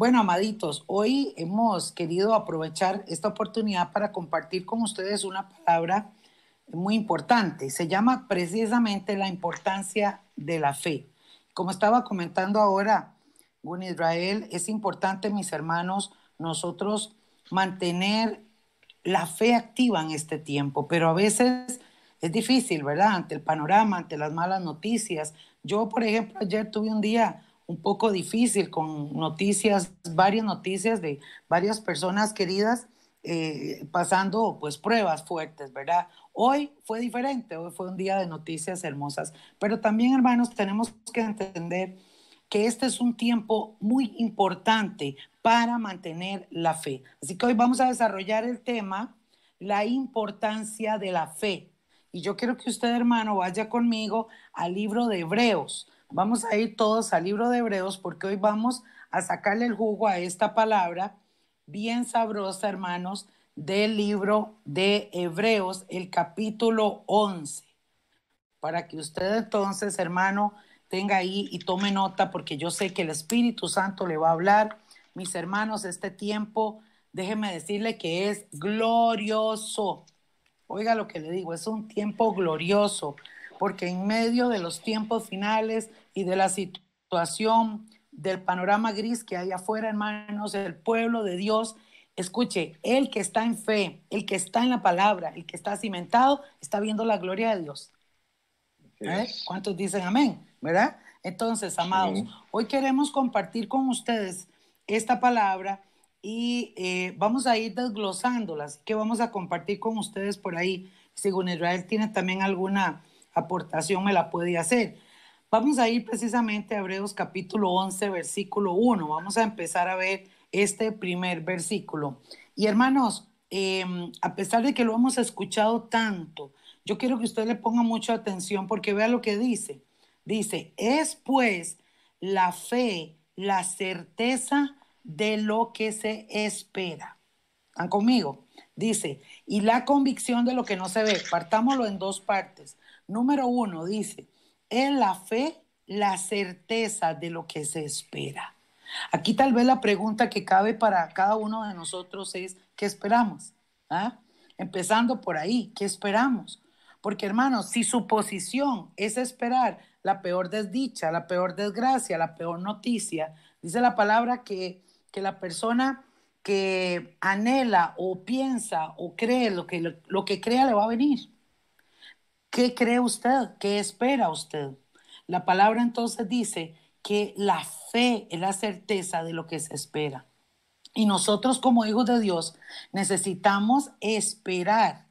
Bueno, amaditos, hoy hemos querido aprovechar esta oportunidad para compartir con ustedes una palabra muy importante. Se llama precisamente la importancia de la fe. Como estaba comentando ahora, en Israel, es importante, mis hermanos, nosotros mantener la fe activa en este tiempo, pero a veces es difícil, ¿verdad? Ante el panorama, ante las malas noticias. Yo, por ejemplo, ayer tuve un día un poco difícil con noticias, varias noticias de varias personas queridas eh, pasando pues pruebas fuertes, ¿verdad? Hoy fue diferente, hoy fue un día de noticias hermosas, pero también hermanos tenemos que entender que este es un tiempo muy importante para mantener la fe. Así que hoy vamos a desarrollar el tema, la importancia de la fe. Y yo quiero que usted, hermano, vaya conmigo al libro de Hebreos. Vamos a ir todos al libro de Hebreos porque hoy vamos a sacarle el jugo a esta palabra bien sabrosa, hermanos, del libro de Hebreos, el capítulo 11. Para que usted entonces, hermano, tenga ahí y tome nota porque yo sé que el Espíritu Santo le va a hablar. Mis hermanos, este tiempo, déjeme decirle que es glorioso. Oiga lo que le digo, es un tiempo glorioso porque en medio de los tiempos finales y de la situación del panorama gris que hay afuera, hermanos, el pueblo de Dios, escuche, el que está en fe, el que está en la palabra, el que está cimentado, está viendo la gloria de Dios. ¿Eh? ¿Cuántos dicen amén? ¿Verdad? Entonces, amados, hoy queremos compartir con ustedes esta palabra y eh, vamos a ir desglosándolas, que vamos a compartir con ustedes por ahí. Según Israel tiene también alguna aportación me la puede hacer. Vamos a ir precisamente a Hebreos capítulo 11, versículo 1. Vamos a empezar a ver este primer versículo. Y hermanos, em, a pesar de que lo hemos escuchado tanto, yo quiero que usted le ponga mucha atención porque vea lo que dice. Dice, es pues la fe, la certeza de lo que se espera. ¿Están conmigo? Dice, y la convicción de lo que no se ve. Partámoslo en dos partes. Número uno, dice, en la fe, la certeza de lo que se espera. Aquí tal vez la pregunta que cabe para cada uno de nosotros es, ¿qué esperamos? ¿Ah? Empezando por ahí, ¿qué esperamos? Porque hermanos, si su posición es esperar la peor desdicha, la peor desgracia, la peor noticia, dice la palabra que, que la persona que anhela o piensa o cree lo que, lo que crea le va a venir. ¿Qué cree usted? ¿Qué espera usted? La palabra entonces dice que la fe es la certeza de lo que se espera. Y nosotros como hijos de Dios necesitamos esperar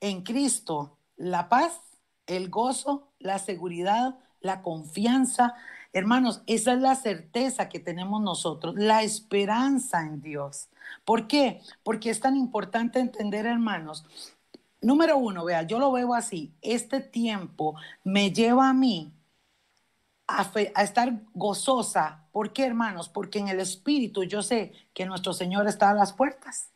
en Cristo la paz, el gozo, la seguridad, la confianza. Hermanos, esa es la certeza que tenemos nosotros, la esperanza en Dios. ¿Por qué? Porque es tan importante entender, hermanos, número uno, vea, yo lo veo así, este tiempo me lleva a mí a, estar gozosa. ¿Por qué, hermanos? Porque en el Espíritu yo sé que nuestro Señor está a las puertas.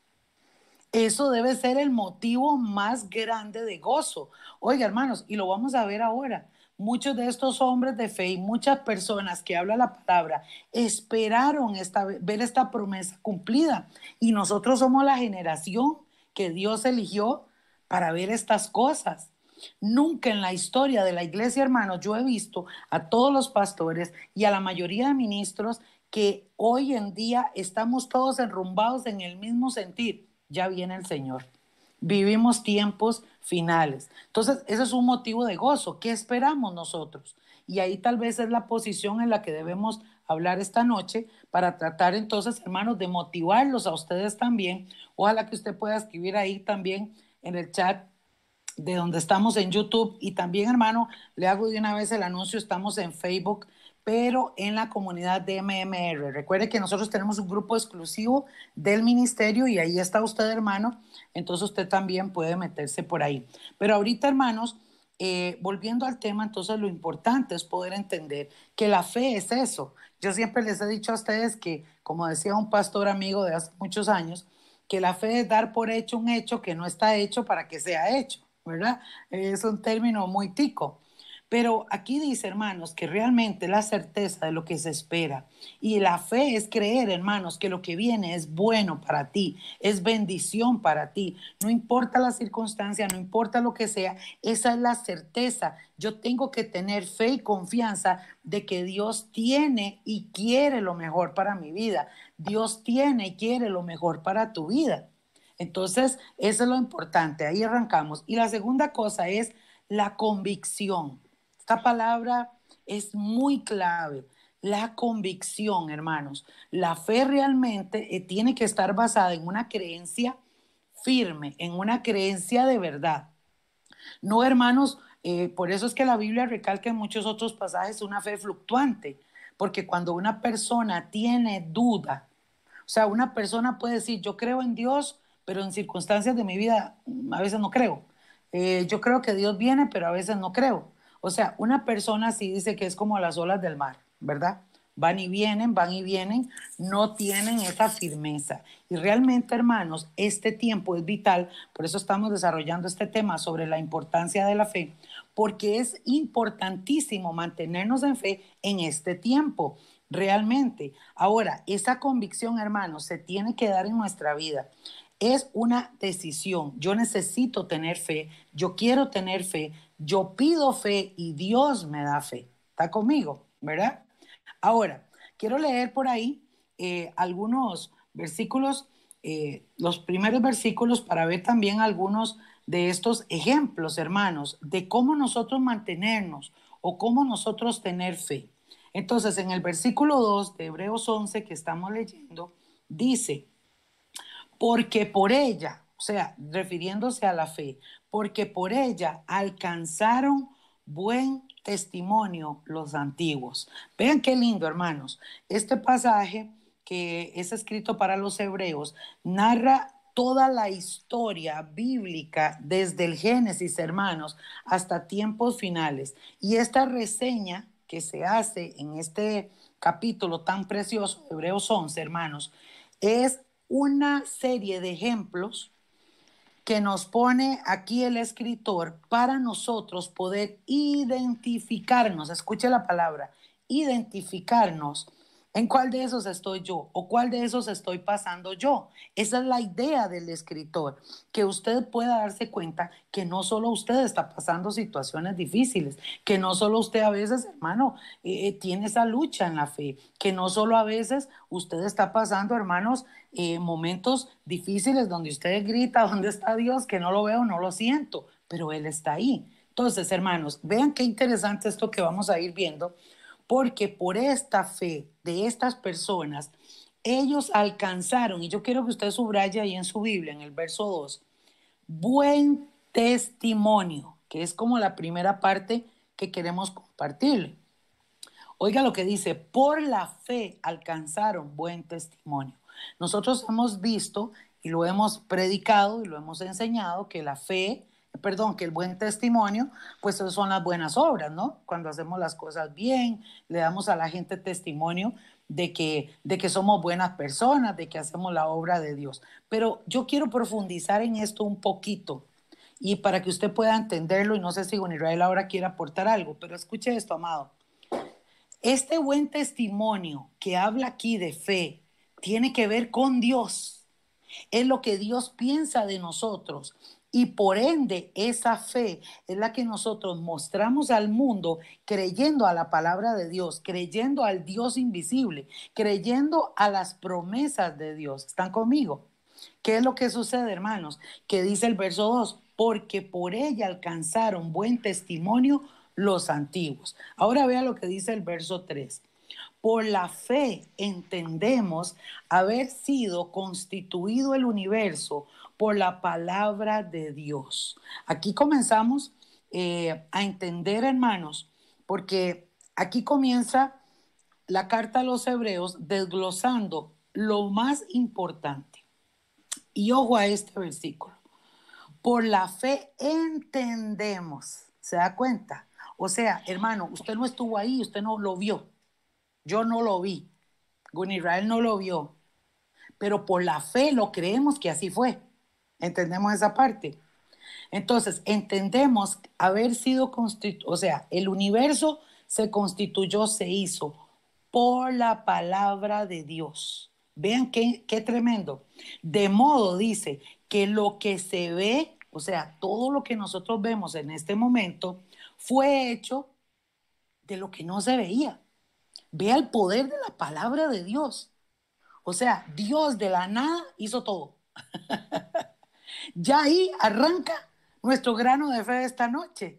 Eso debe ser el motivo más grande de gozo. Oiga, hermanos, y lo vamos a ver ahora. Muchos de estos hombres de fe y muchas personas que hablan la palabra esperaron esta, ver esta promesa cumplida. Y nosotros somos la generación que Dios eligió para ver estas cosas. Nunca en la historia de la iglesia, hermanos, yo he visto a todos los pastores y a la mayoría de ministros que hoy en día estamos todos enrumbados en el mismo sentir. Ya viene el Señor. Vivimos tiempos finales. Entonces, ese es un motivo de gozo. ¿Qué esperamos nosotros? Y ahí tal vez es la posición en la que debemos hablar esta noche para tratar entonces, hermanos, de motivarlos a ustedes también. Ojalá que usted pueda escribir ahí también en el chat de donde estamos en YouTube y también, hermano, le hago de una vez el anuncio, estamos en Facebook, pero en la comunidad de MMR. Recuerde que nosotros tenemos un grupo exclusivo del ministerio y ahí está usted, hermano, entonces usted también puede meterse por ahí. Pero ahorita, hermanos, eh, volviendo al tema, entonces lo importante es poder entender que la fe es eso. Yo siempre les he dicho a ustedes que, como decía un pastor amigo de hace muchos años, que la fe es dar por hecho un hecho que no está hecho para que sea hecho, ¿verdad? Es un término muy tico. Pero aquí dice, hermanos, que realmente la certeza de lo que se espera y la fe es creer, hermanos, que lo que viene es bueno para ti, es bendición para ti. No importa la circunstancia, no importa lo que sea, esa es la certeza. Yo tengo que tener fe y confianza de que Dios tiene y quiere lo mejor para mi vida. Dios tiene y quiere lo mejor para tu vida. Entonces, eso es lo importante. Ahí arrancamos. Y la segunda cosa es la convicción. Esta palabra es muy clave. La convicción, hermanos. La fe realmente eh, tiene que estar basada en una creencia firme, en una creencia de verdad. No, hermanos, eh, por eso es que la Biblia recalca en muchos otros pasajes una fe fluctuante, porque cuando una persona tiene duda, sea, una persona puede decir, yo creo en Dios, pero en circunstancias de mi vida mm, a veces no creo. Eh, yo creo que Dios viene, pero a veces no creo. O sea, una persona sí dice que es como las olas del mar, ¿verdad? Van y vienen, van y vienen, no tienen esa firmeza. Y realmente, hermanos, este tiempo es vital, por eso estamos desarrollando este tema sobre la importancia de la fe, porque es importantísimo mantenernos en fe en este tiempo, realmente. Ahora, esa convicción, hermanos, se tiene que dar en nuestra vida es una decisión. Yo necesito tener fe, yo quiero tener fe, yo pido fe y Dios me da fe. ¿Está conmigo? ¿Verdad? Ahora, quiero leer por ahí eh, algunos versículos, eh, los primeros versículos para ver también algunos de estos ejemplos, hermanos, de cómo nosotros mantenernos o cómo nosotros tener fe. Entonces, en el versículo 2 de Hebreos 11 que estamos leyendo, dice, porque por ella, o sea, refiriéndose a la fe, porque por ella alcanzaron buen testimonio los antiguos. Vean qué lindo, hermanos. Este pasaje que es escrito para los hebreos narra toda la historia bíblica desde el Génesis, hermanos, hasta tiempos finales. Y esta reseña que se hace en este capítulo tan precioso, Hebreos 11, hermanos, es una serie de ejemplos que nos pone aquí el escritor para nosotros poder identificarnos, escuche la palabra, identificarnos ¿En cuál de esos estoy yo? ¿O cuál de esos estoy pasando yo? Esa es la idea del escritor, que usted pueda darse cuenta que no solo usted está pasando situaciones difíciles, que no solo usted a veces, hermano, eh, eh, tiene esa lucha en la fe, que no solo a veces usted está pasando, hermanos, eh, momentos difíciles donde usted grita, ¿dónde está Dios? Que no lo veo, no lo siento, pero Él está ahí. Entonces, hermanos, vean qué interesante esto que vamos a ir viendo porque por esta fe de estas personas, ellos alcanzaron, y yo quiero que usted subraye ahí en su Biblia, en el verso 2, buen testimonio, que es como la primera parte que queremos compartirle. Oiga lo que dice, por la fe alcanzaron buen testimonio. Nosotros hemos visto y lo hemos predicado y lo hemos enseñado que la fe perdón, que el buen testimonio, pues son las buenas obras, ¿no? Cuando hacemos las cosas bien, le damos a la gente testimonio de que, de que somos buenas personas, de que hacemos la obra de Dios. Pero yo quiero profundizar en esto un poquito y para que usted pueda entenderlo, y no sé si Don Israel ahora quiere aportar algo, pero escuche esto, amado. Este buen testimonio que habla aquí de fe tiene que ver con Dios. Es lo que Dios piensa de nosotros y por ende, esa fe es la que nosotros mostramos al mundo creyendo a la palabra de Dios, creyendo al Dios invisible, creyendo a las promesas de Dios. ¿Están conmigo? ¿Qué es lo que sucede, hermanos? Que dice el verso 2, porque por ella alcanzaron buen testimonio los antiguos. Ahora vea lo que dice el verso 3. Por la fe entendemos haber sido constituido el universo por la palabra de Dios. Aquí comenzamos eh, a entender, hermanos, porque aquí comienza la carta a los hebreos desglosando lo más importante. Y ojo a este versículo. Por la fe entendemos. ¿Se da cuenta? O sea, hermano, usted no estuvo ahí, usted no lo vio. Yo no lo vi. Gun Israel no lo vio. Pero por la fe lo creemos que así fue. ¿Entendemos esa parte? Entonces, entendemos haber sido constituido, o sea, el universo se constituyó, se hizo por la palabra de Dios. Vean qué, qué tremendo. De modo, dice, que lo que se ve, o sea, todo lo que nosotros vemos en este momento, fue hecho de lo que no se veía. Vea el poder de la palabra de Dios. O sea, Dios de la nada hizo todo. ya ahí arranca nuestro grano de fe esta noche.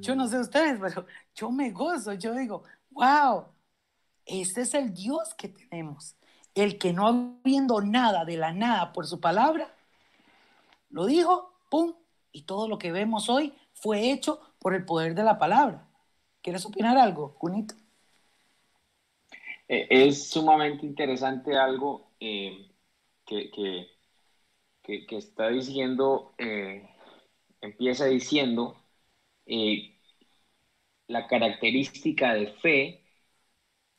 Yo no sé ustedes, pero yo me gozo, yo digo, wow, este es el Dios que tenemos, el que no viendo nada de la nada por su palabra, lo dijo, ¡pum! Y todo lo que vemos hoy fue hecho por el poder de la palabra. ¿Quieres opinar algo, Cunito? Eh, es sumamente interesante algo eh, que, que, está diciendo eh, empieza diciendo eh, la característica de fe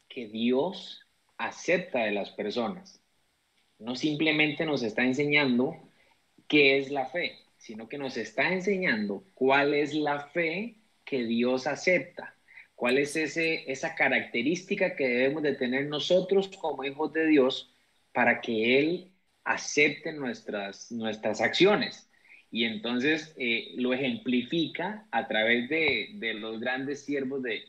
que Dios acepta de las personas. No simplemente nos está enseñando qué es la fe, sino que nos está enseñando cuál es la fe que Dios acepta, cuál es ese, esa característica que debemos de tener nosotros como hijos de Dios para que Él acepte nuestras, nuestras acciones y entonces eh, lo ejemplifica a través de, los grandes siervos de,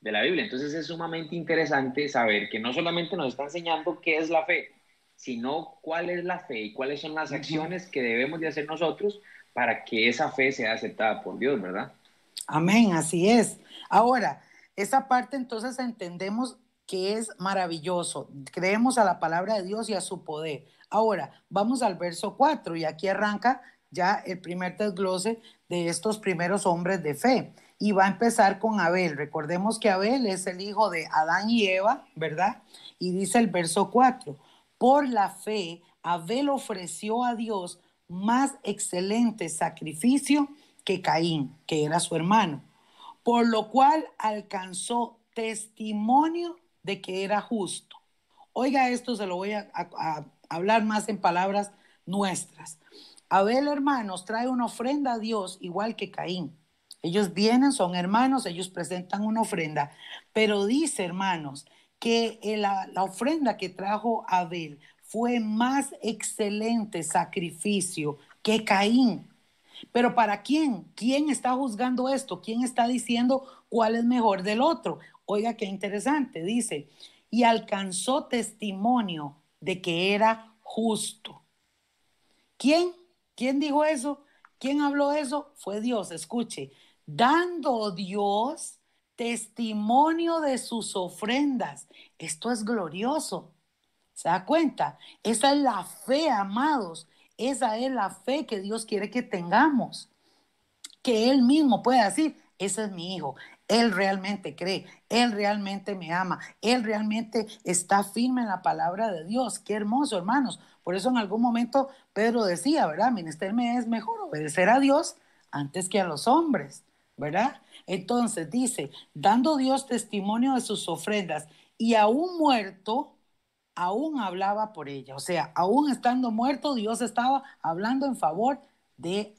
la Biblia. Entonces es sumamente interesante saber que no solamente nos está enseñando qué es la fe, sino cuál es la fe y cuáles son las acciones que debemos de hacer nosotros para que esa fe sea aceptada por Dios, ¿verdad? Amén, así es. Ahora, esa parte entonces entendemos que es maravilloso. Creemos a la palabra de Dios y a su poder. Ahora, vamos al verso 4 y aquí arranca ya el primer desglose de estos primeros hombres de fe. Y va a empezar con Abel. Recordemos que Abel es el hijo de Adán y Eva, ¿verdad? Y dice el verso 4, por la fe, Abel ofreció a Dios más excelente sacrificio que Caín, que era su hermano, por lo cual alcanzó testimonio de que era justo. Oiga esto, se lo voy a, a hablar más en palabras nuestras. Abel, hermanos, trae una ofrenda a Dios igual que Caín. Ellos vienen, son hermanos, ellos presentan una ofrenda, pero dice, hermanos, que la, la ofrenda que trajo Abel fue más excelente sacrificio que Caín. Pero ¿para quién? ¿Quién está juzgando esto? ¿Quién está diciendo cuál es mejor del otro? Oiga, qué interesante, dice, y alcanzó testimonio de que era justo. ¿Quién? ¿Quién dijo eso? ¿Quién habló eso? Fue Dios, escuche, dando Dios testimonio de sus ofrendas. Esto es glorioso. ¿Se da cuenta? Esa es la fe, amados. Esa es la fe que Dios quiere que tengamos. Que Él mismo pueda decir, ese es mi hijo, él realmente cree, Él realmente me ama, Él realmente está firme en la palabra de Dios. Qué hermoso, hermanos. Por eso en algún momento Pedro decía, ¿verdad? Minister me es mejor obedecer a Dios antes que a los hombres, ¿verdad? Entonces dice, dando Dios testimonio de sus ofrendas y aún muerto, aún hablaba por ella. O sea, aún estando muerto, Dios estaba hablando en favor de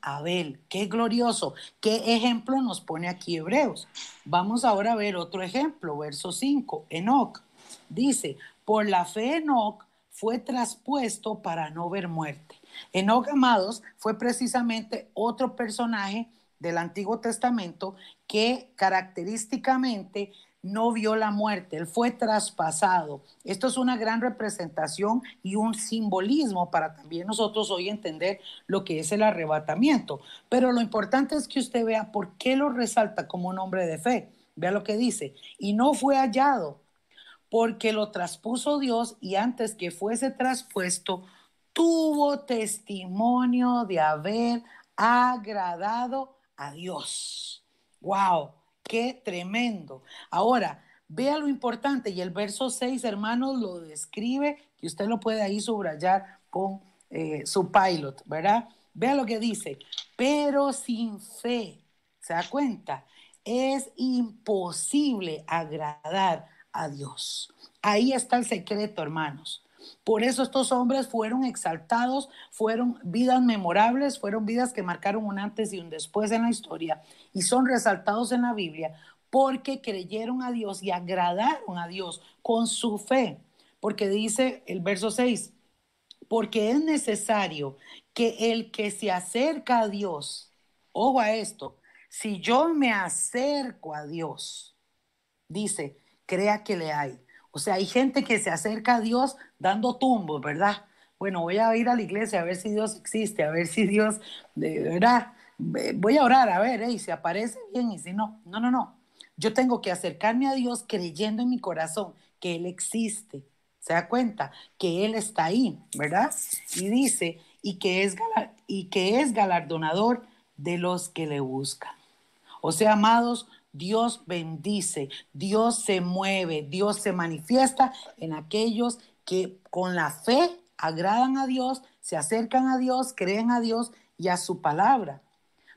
Abel. Qué glorioso. ¿Qué ejemplo nos pone aquí Hebreos? Vamos ahora a ver otro ejemplo, verso 5. Enoc dice, por la fe Enoc fue traspuesto para no ver muerte. Enoc, amados, fue precisamente otro personaje del Antiguo Testamento que característicamente no vio la muerte, él fue traspasado. Esto es una gran representación y un simbolismo para también nosotros hoy entender lo que es el arrebatamiento. Pero lo importante es que usted vea por qué lo resalta como un hombre de fe. Vea lo que dice. Y no fue hallado porque lo traspuso Dios y antes que fuese traspuesto, tuvo testimonio de haber agradado a Dios. ¡Wow! Qué tremendo. Ahora, vea lo importante y el verso 6, hermanos, lo describe, que usted lo puede ahí subrayar con eh, su pilot, ¿verdad? Vea lo que dice, pero sin fe, ¿se da cuenta? Es imposible agradar a Dios. Ahí está el secreto, hermanos. Por eso estos hombres fueron exaltados, fueron vidas memorables, fueron vidas que marcaron un antes y un después en la historia y son resaltados en la Biblia porque creyeron a Dios y agradaron a Dios con su fe. Porque dice el verso 6, porque es necesario que el que se acerca a Dios, ojo a esto, si yo me acerco a Dios, dice, crea que le hay. O sea, hay gente que se acerca a Dios dando tumbos, ¿verdad? Bueno, voy a ir a la iglesia a ver si Dios existe, a ver si Dios, de verdad, voy a orar, a ver, y si aparece bien y si no. No, no, no. Yo tengo que acercarme a Dios creyendo en mi corazón que Él existe. ¿Se da cuenta? Que Él está ahí, ¿verdad? Y dice, y que es, y que es galardonador de los que le buscan. O sea, amados, Dios bendice, Dios se mueve, Dios se manifiesta en aquellos que con la fe agradan a Dios, se acercan a Dios, creen a Dios y a su palabra.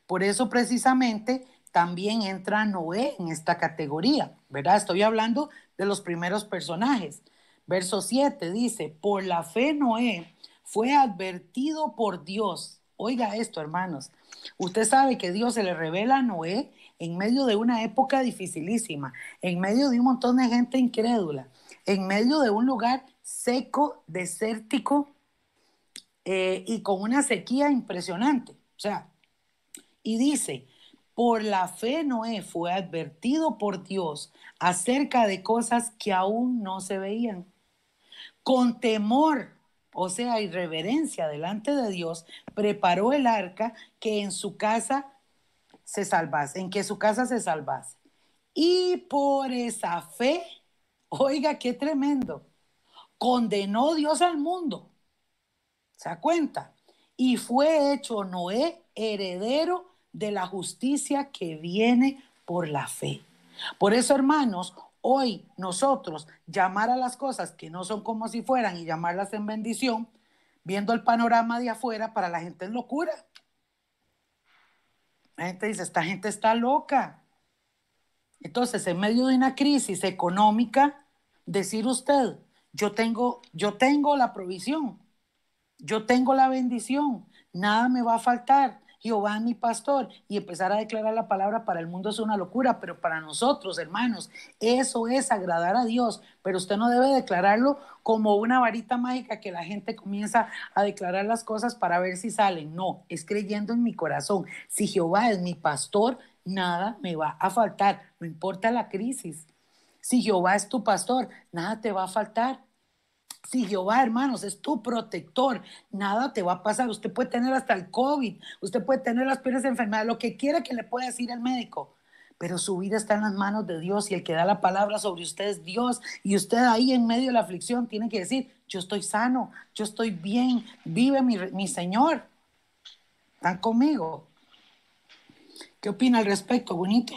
Por eso precisamente también entra Noé en esta categoría, ¿verdad? Estoy hablando de los primeros personajes. Verso 7 dice, por la fe Noé fue advertido por Dios. Oiga esto, hermanos. Usted sabe que Dios se le revela a Noé en medio de una época dificilísima, en medio de un montón de gente incrédula, en medio de un lugar seco, desértico eh, y con una sequía impresionante. O sea, y dice, por la fe Noé fue advertido por Dios acerca de cosas que aún no se veían. Con temor, o sea, irreverencia delante de Dios, preparó el arca que en su casa se salvase, en que su casa se salvase. Y por esa fe, oiga, qué tremendo, condenó Dios al mundo. ¿Se da cuenta? Y fue hecho Noé heredero de la justicia que viene por la fe. Por eso, hermanos, hoy nosotros llamar a las cosas que no son como si fueran y llamarlas en bendición, viendo el panorama de afuera, para la gente es locura. La gente dice, esta gente está loca. Entonces, en medio de una crisis económica, decir usted, yo tengo, yo tengo la provisión, yo tengo la bendición, nada me va a faltar, Jehová es mi pastor y empezar a declarar la palabra para el mundo es una locura, pero para nosotros, hermanos, eso es agradar a Dios, pero usted no debe declararlo como una varita mágica que la gente comienza a declarar las cosas para ver si salen. No, es creyendo en mi corazón. Si Jehová es mi pastor, nada me va a faltar, no importa la crisis. Si Jehová es tu pastor, nada te va a faltar. Si Jehová, hermanos, es tu protector, nada te va a pasar. Usted puede tener hasta el COVID, usted puede tener las peores enfermedades, lo que quiera que le pueda decir el médico. Pero su vida está en las manos de Dios y el que da la palabra sobre usted es Dios. Y usted ahí en medio de la aflicción tiene que decir, yo estoy sano, yo estoy bien, vive mi, mi Señor. ¿Están conmigo? ¿Qué opina al respecto, bonito?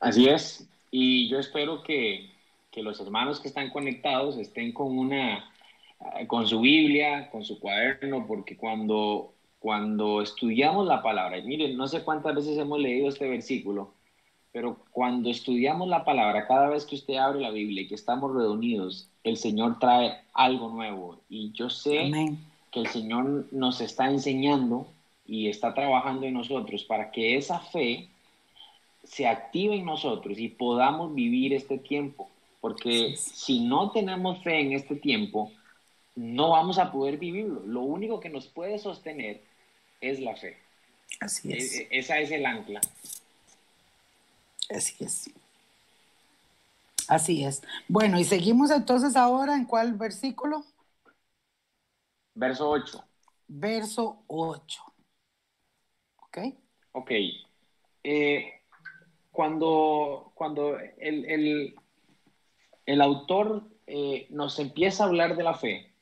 Así es. Y yo espero que que los hermanos que están conectados estén con una con su Biblia, con su cuaderno, porque cuando, cuando estudiamos la palabra, miren, no sé cuántas veces hemos leído este versículo, pero cuando estudiamos la palabra, cada vez que usted abre la Biblia y que estamos reunidos, el Señor trae algo nuevo. Y yo sé que el Señor nos está enseñando y está trabajando en nosotros para que esa fe se active en nosotros y podamos vivir este tiempo. Porque si no tenemos fe en este tiempo, no vamos a poder vivirlo. Lo único que nos puede sostener es la fe. Así es. E, e, esa es el ancla. Así es. Así es. Bueno, y seguimos entonces ahora en cuál versículo? Verso 8. Verso 8. ¿Ok? Ok. Eh, cuando, cuando el, el autor eh, nos empieza a hablar de la fe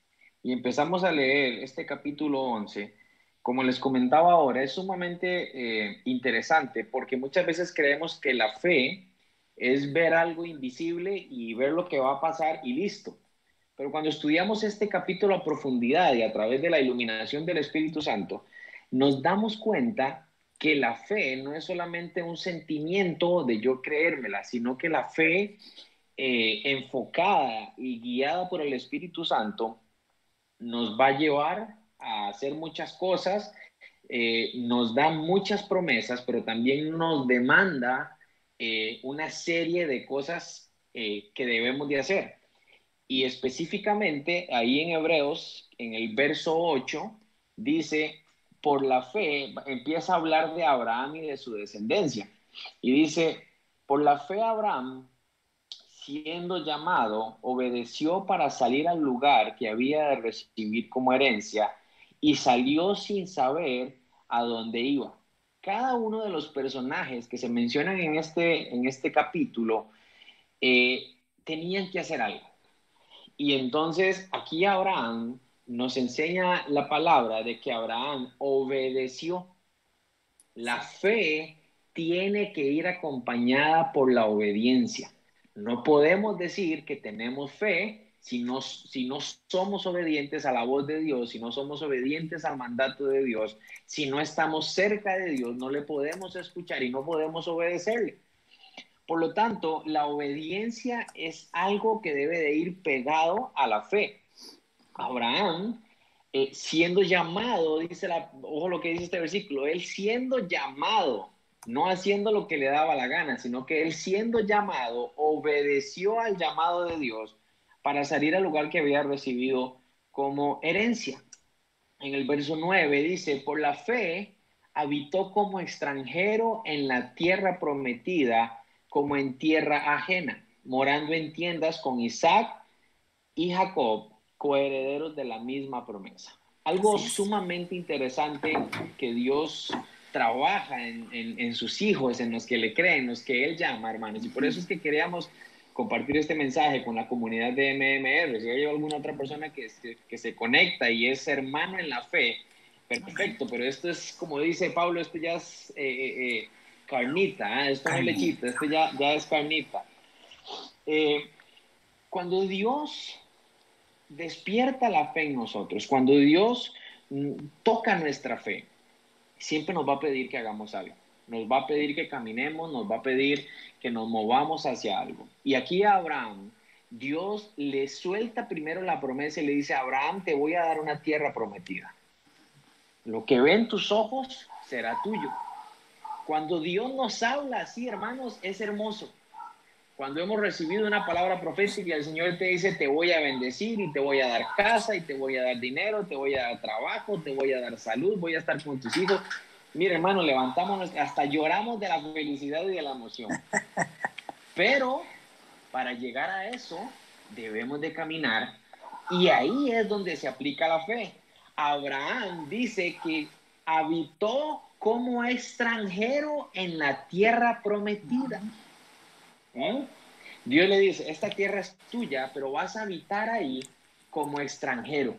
y empezamos a leer este capítulo 11, como les comentaba ahora, es sumamente eh, interesante porque muchas veces creemos que la fe es ver algo invisible y ver lo que va a pasar y listo. Pero cuando estudiamos este capítulo a profundidad y a través de la iluminación del Espíritu Santo, nos damos cuenta que la fe no es solamente un sentimiento de yo creérmela, sino que la fe eh, enfocada y guiada por el Espíritu Santo, nos va a llevar a hacer muchas cosas, eh, nos da muchas promesas, pero también nos demanda eh, una serie de cosas que debemos de hacer. Y específicamente ahí en Hebreos, en el verso 8, dice, por la fe, empieza a hablar de Abraham y de su descendencia. Y dice, por la fe Abraham, siendo llamado, obedeció para salir al lugar que había de recibir como herencia y salió sin saber a dónde iba. Cada uno de los personajes que se mencionan en este, en este capítulo eh, tenían que hacer algo. Y entonces aquí Abraham nos enseña la palabra de que Abraham obedeció. La fe tiene que ir acompañada por la obediencia. No podemos decir que tenemos fe si no, si no somos obedientes a la voz de Dios, si no somos obedientes al mandato de Dios, si no estamos cerca de Dios, no le podemos escuchar y no podemos obedecerle. Por lo tanto, la obediencia es algo que debe de ir pegado a la fe. Abraham, eh, siendo llamado, dice la, ojo lo que dice este versículo, él siendo llamado, no haciendo lo que le daba la gana, sino que él siendo llamado, obedeció al llamado de Dios para salir al lugar que había recibido como herencia. En el verso 9 dice, por la fe habitó como extranjero en la tierra prometida, como en tierra ajena, morando en tiendas con Isaac y Jacob, coherederos de la misma promesa. Algo sumamente interesante que Dios trabaja en, sus hijos, en los que le creen, en los que Él llama, hermanos. Y por eso es que queríamos compartir este mensaje con la comunidad de MMR. Si hay alguna otra persona que, que, se conecta y es hermano en la fe, perfecto, pero esto es, como dice Pablo, esto ya es eh, eh, eh, carnita, esto no es lechita, esto ya, ya es carnita. cuando Dios despierta la fe en nosotros. Cuando Dios mm, toca nuestra fe, siempre nos va a pedir que hagamos algo. Nos va a pedir que caminemos, nos va a pedir que nos movamos hacia algo. Y aquí Abraham, Dios le suelta primero la promesa y le dice, Abraham, te voy a dar una tierra prometida. Lo que ven tus ojos será tuyo. Cuando Dios nos habla así, hermanos, es hermoso. Cuando hemos recibido una palabra profética el Señor te dice, te voy a bendecir y te voy a dar casa y te voy a dar dinero, te voy a dar trabajo, te voy a dar salud, voy a estar con tus hijos. Mire, hermano, levantamos, hasta lloramos de la felicidad y de la emoción. Pero para llegar a eso, debemos de caminar y ahí es donde se aplica la fe. Abraham dice que habitó como extranjero en la tierra prometida. ¿Eh? Dios le dice, esta tierra es tuya, pero vas a habitar ahí como extranjero.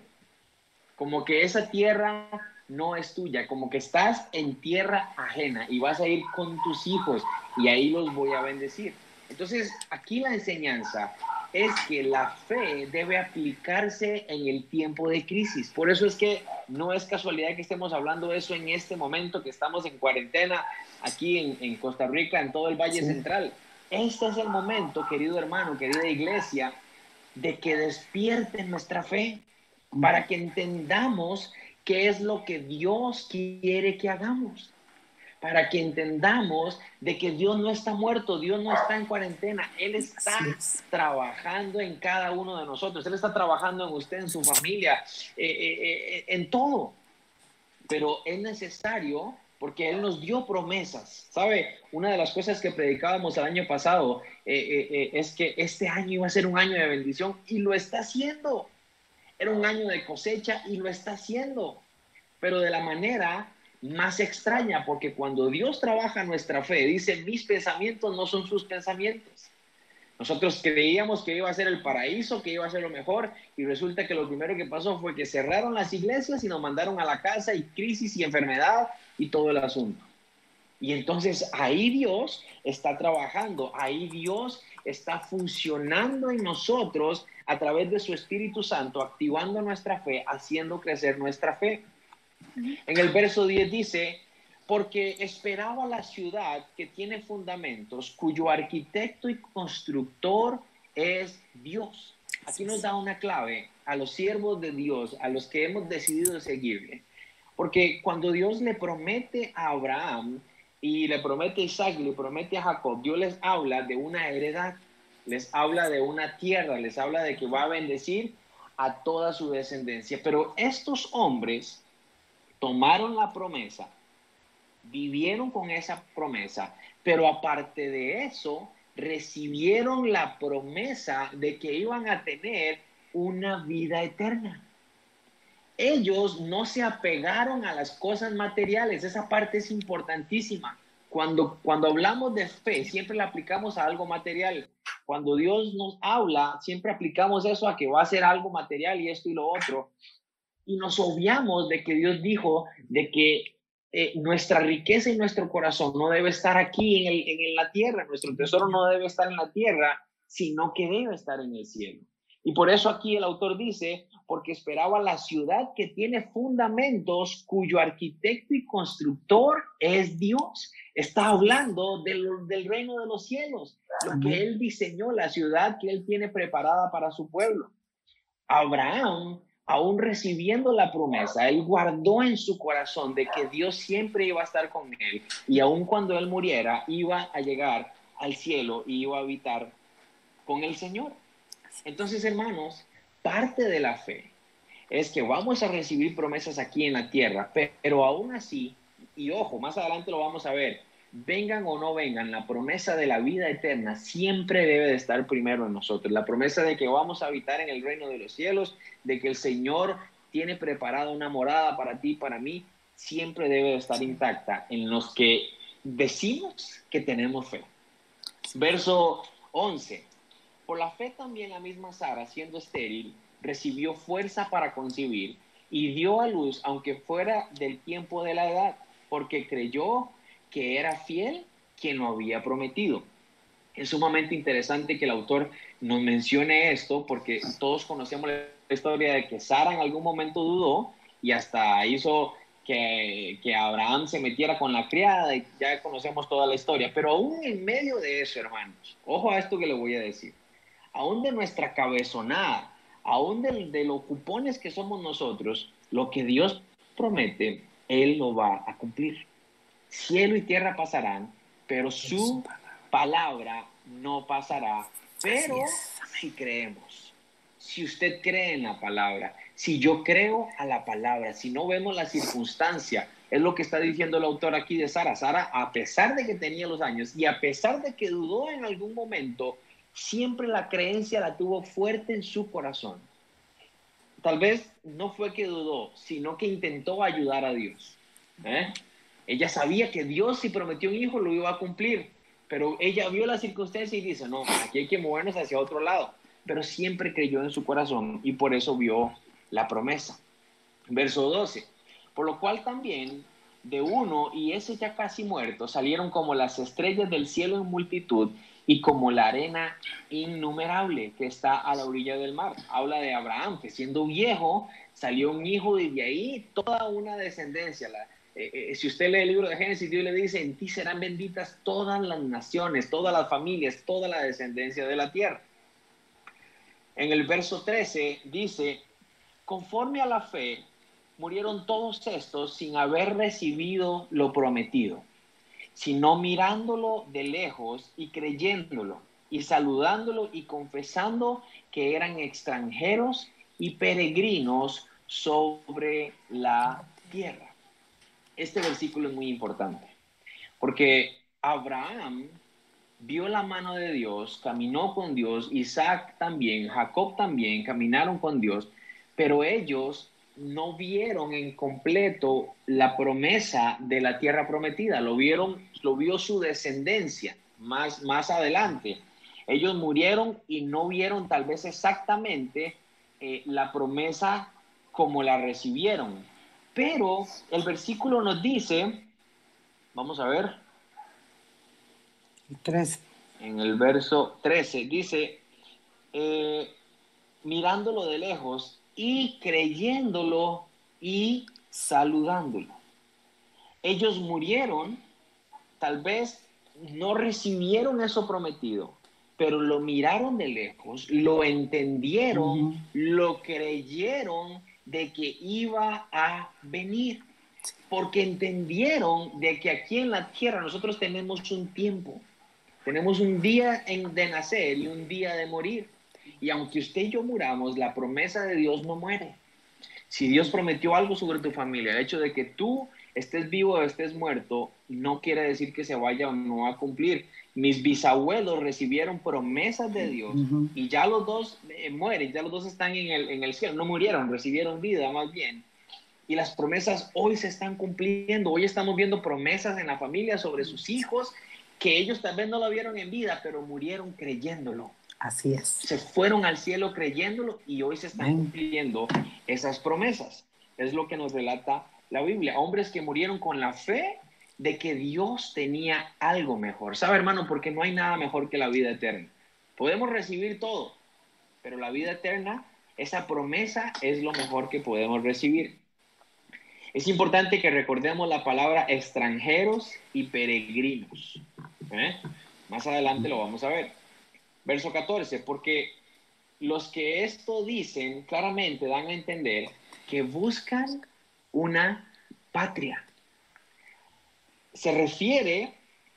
Como que esa tierra no es tuya, como que estás en tierra ajena y vas a ir con tus hijos y ahí los voy a bendecir. Entonces, aquí la enseñanza es que la fe debe aplicarse en el tiempo de crisis. Por eso es que no es casualidad que estemos hablando de eso en este momento que estamos en cuarentena aquí en, Costa Rica, en todo el Valle Central. Este es el momento, querido hermano, querida iglesia, de que despierten nuestra fe para que entendamos qué es lo que Dios quiere que hagamos. Para que entendamos de que Dios no está muerto, Dios no está en cuarentena, Él está trabajando en cada uno de nosotros, Él está trabajando en usted, en su familia, eh, eh, eh, en todo. Pero es necesario porque Él nos dio promesas. ¿Sabe? Una de las cosas que predicábamos el año pasado eh, eh, eh, es que este año iba a ser un año de bendición y lo está haciendo. Era un año de cosecha y lo está haciendo, pero de la manera más extraña, porque cuando Dios trabaja nuestra fe, dice, mis pensamientos no son sus pensamientos. Nosotros creíamos que iba a ser el paraíso, que iba a ser lo mejor, y resulta que lo primero que pasó fue que cerraron las iglesias y nos mandaron a la casa y crisis y enfermedad y todo el asunto. Y entonces ahí Dios está trabajando, ahí Dios está funcionando en nosotros a través de su Espíritu Santo, activando nuestra fe, haciendo crecer nuestra fe. En el verso 10 dice, porque esperaba la ciudad que tiene fundamentos, cuyo arquitecto y constructor es Dios. Aquí nos da una clave a los siervos de Dios, a los que hemos decidido seguirle. Porque cuando Dios le promete a Abraham y le promete a Isaac le promete a Jacob, Dios les habla de una heredad, les habla de una tierra, les habla de que va a bendecir a toda su descendencia. Pero estos hombres tomaron la promesa, vivieron con esa promesa, pero aparte de eso, recibieron la promesa de que iban a tener una vida eterna. Ellos no se apegaron a las cosas materiales, esa parte es importantísima. Cuando, cuando hablamos de fe, siempre la aplicamos a algo material. Cuando Dios nos habla, siempre aplicamos eso a que va a ser algo material y esto y lo otro. Y nos obviamos de que Dios dijo de que eh, nuestra riqueza y nuestro corazón no debe estar aquí en, en la tierra, nuestro tesoro no debe estar en la tierra, sino que debe estar en el cielo. Y por eso aquí el autor dice, porque esperaba la ciudad que tiene fundamentos, cuyo arquitecto y constructor es Dios. Está hablando del, del reino de los cielos, lo que él diseñó, la ciudad que él tiene preparada para su pueblo. Abraham aún recibiendo la promesa, él guardó en su corazón de que Dios siempre iba a estar con él y aun cuando él muriera iba a llegar al cielo y iba a habitar con el Señor. Entonces, hermanos, parte de la fe es que vamos a recibir promesas aquí en la tierra, pero aún así, y ojo, más adelante lo vamos a ver, vengan o no vengan, la promesa de la vida eterna siempre debe de estar primero en nosotros. La promesa de que vamos a habitar en el reino de los cielos, de que el Señor tiene preparada una morada para ti, para mí, siempre debe de estar intacta en los que decimos que tenemos fe. Verso 11. Por la fe también la misma Sara, siendo estéril, recibió fuerza para concebir y dio a luz, aunque fuera del tiempo de la edad, porque creyó que era fiel quien lo había prometido. Es sumamente interesante que el autor nos mencione esto porque todos conocemos la historia de que Sara en algún momento dudó y hasta hizo que, que, Abraham se metiera con la criada y ya conocemos toda la historia. Pero aún en medio de eso, hermanos, ojo a esto que le voy a decir, aún de nuestra cabezonada, aún de, de los cupones que somos nosotros, lo que Dios promete, Él lo va a cumplir. Cielo y tierra pasarán, pero su palabra no pasará. Pero si creemos, si usted cree en la palabra, si yo creo a la palabra, si no vemos la circunstancia, es lo que está diciendo el autor aquí de Sara. Sara, a pesar de que tenía los años y a pesar de que dudó en algún momento, siempre la creencia la tuvo fuerte en su corazón. Tal vez no fue que dudó, sino que intentó ayudar a Dios. ¿eh? Ella sabía que Dios si prometió un hijo lo iba a cumplir, pero ella vio la circunstancia y dice, no, aquí hay que movernos hacia otro lado. Pero siempre creyó en su corazón y por eso vio la promesa. Verso 12. Por lo cual también de uno y ese ya casi muerto salieron como las estrellas del cielo en multitud y como la arena innumerable que está a la orilla del mar. Habla de Abraham, que siendo viejo salió un hijo y de ahí toda una descendencia. Eh, eh, si usted lee el libro de Génesis, Dios le dice, en ti serán benditas todas las naciones, todas las familias, toda la descendencia de la tierra. En el verso 13 dice, conforme a la fe, murieron todos estos sin haber recibido lo prometido, sino mirándolo de lejos y creyéndolo y saludándolo y confesando que eran extranjeros y peregrinos sobre la tierra. Este versículo es muy importante, porque Abraham vio la mano de Dios, caminó con Dios, Isaac también, Jacob también, caminaron con Dios, pero ellos no vieron en completo la promesa de la tierra prometida, lo vieron, lo vio su descendencia más, más adelante. Ellos murieron y no vieron tal vez exactamente eh, la promesa como la recibieron. Pero el versículo nos dice, vamos a ver. En el verso 13 dice, eh, mirándolo de lejos y creyéndolo y saludándolo. Ellos murieron, tal vez no recibieron eso prometido, pero lo miraron de lejos, lo entendieron, lo creyeron de que iba a venir, porque entendieron de que aquí en la tierra nosotros tenemos un tiempo, tenemos un día de nacer y un día de morir. Y aunque usted y yo muramos, la promesa de Dios no muere. Si Dios prometió algo sobre tu familia, el hecho de que tú estés vivo o estés muerto, no quiere decir que se vaya o no a cumplir. Mis bisabuelos recibieron promesas de Dios y ya los dos eh, mueren, ya los dos están en el, en el cielo, no murieron, recibieron vida más bien. Y las promesas hoy se están cumpliendo. Hoy estamos viendo promesas en la familia sobre sus hijos que ellos tal vez no lo vieron en vida, pero murieron creyéndolo. Así es. Se fueron al cielo creyéndolo y hoy se están cumpliendo esas promesas. Es lo que nos relata la Biblia. Hombres que murieron con la fe de que Dios tenía algo mejor. ¿Sabe, hermano? Porque no hay nada mejor que la vida eterna. Podemos recibir todo, pero la vida eterna, esa promesa es lo mejor que podemos recibir. Es importante que recordemos la palabra extranjeros y peregrinos. ¿eh? Más adelante lo vamos a ver. Verso 14, porque los que esto dicen claramente dan a entender que buscan una patria. Se refiere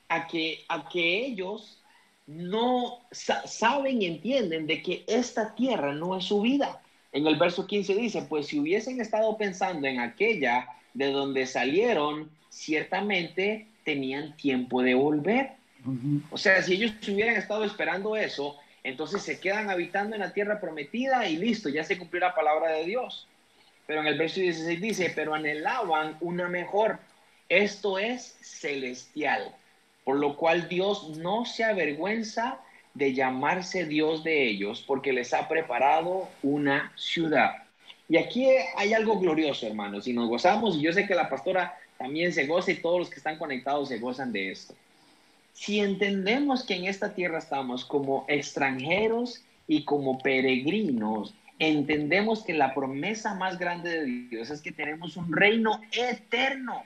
a que, a que ellos no saben y entienden de que esta tierra no es su vida. En el verso 15 dice, pues si hubiesen estado pensando en aquella de donde salieron, ciertamente tenían tiempo de volver. O sea, si ellos hubieran estado esperando eso, entonces se quedan habitando en la tierra prometida y listo, ya se cumplió la palabra de Dios. Pero en el verso 16 dice, pero anhelaban una mejor. Esto es celestial, por lo cual Dios no se avergüenza de llamarse Dios de ellos, porque les ha preparado una ciudad. Y aquí hay algo glorioso, hermanos, y nos gozamos, y yo sé que la pastora también se goza y todos los que están conectados se gozan de esto. Si entendemos que en esta tierra estamos como extranjeros y como peregrinos, entendemos que la promesa más grande de Dios es que tenemos un reino eterno.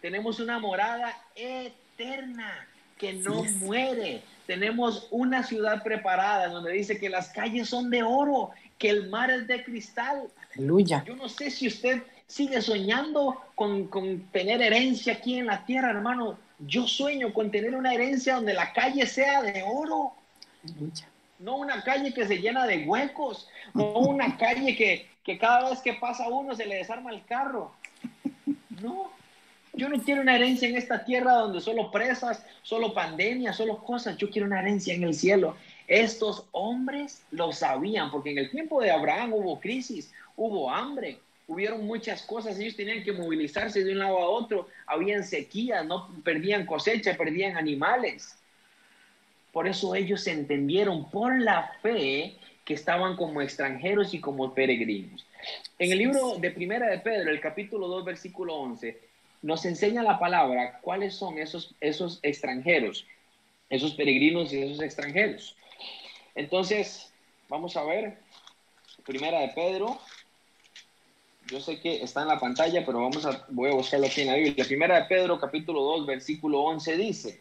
Tenemos una morada eterna que no muere. Tenemos una ciudad preparada donde dice que las calles son de oro, que el mar es de cristal. Aleluya. Yo no sé si usted sigue soñando con, con tener herencia aquí en la tierra, hermano. Yo sueño con tener una herencia donde la calle sea de oro. No una calle que se llena de huecos, no una calle que, cada vez que pasa uno se le desarma el carro. No, yo no quiero una herencia en esta tierra donde solo presas, solo pandemia, solo cosas. Yo quiero una herencia en el cielo. Estos hombres lo sabían, porque en el tiempo de Abraham hubo crisis, hubo hambre, hubieron muchas cosas. Ellos tenían que movilizarse de un lado a otro. Habían sequías, no perdían cosecha, perdían animales. Por eso ellos entendieron por la fe que estaban como extranjeros y como peregrinos. En el libro de Primera de Pedro, el capítulo 2, versículo 11, nos enseña la palabra cuáles son esos, esos extranjeros, esos peregrinos y esos extranjeros. Entonces, vamos a ver, Primera de Pedro, yo sé que está en la pantalla, pero vamos a, voy a buscarlo aquí en la Biblia. Primera de Pedro, capítulo 2, versículo 11 dice,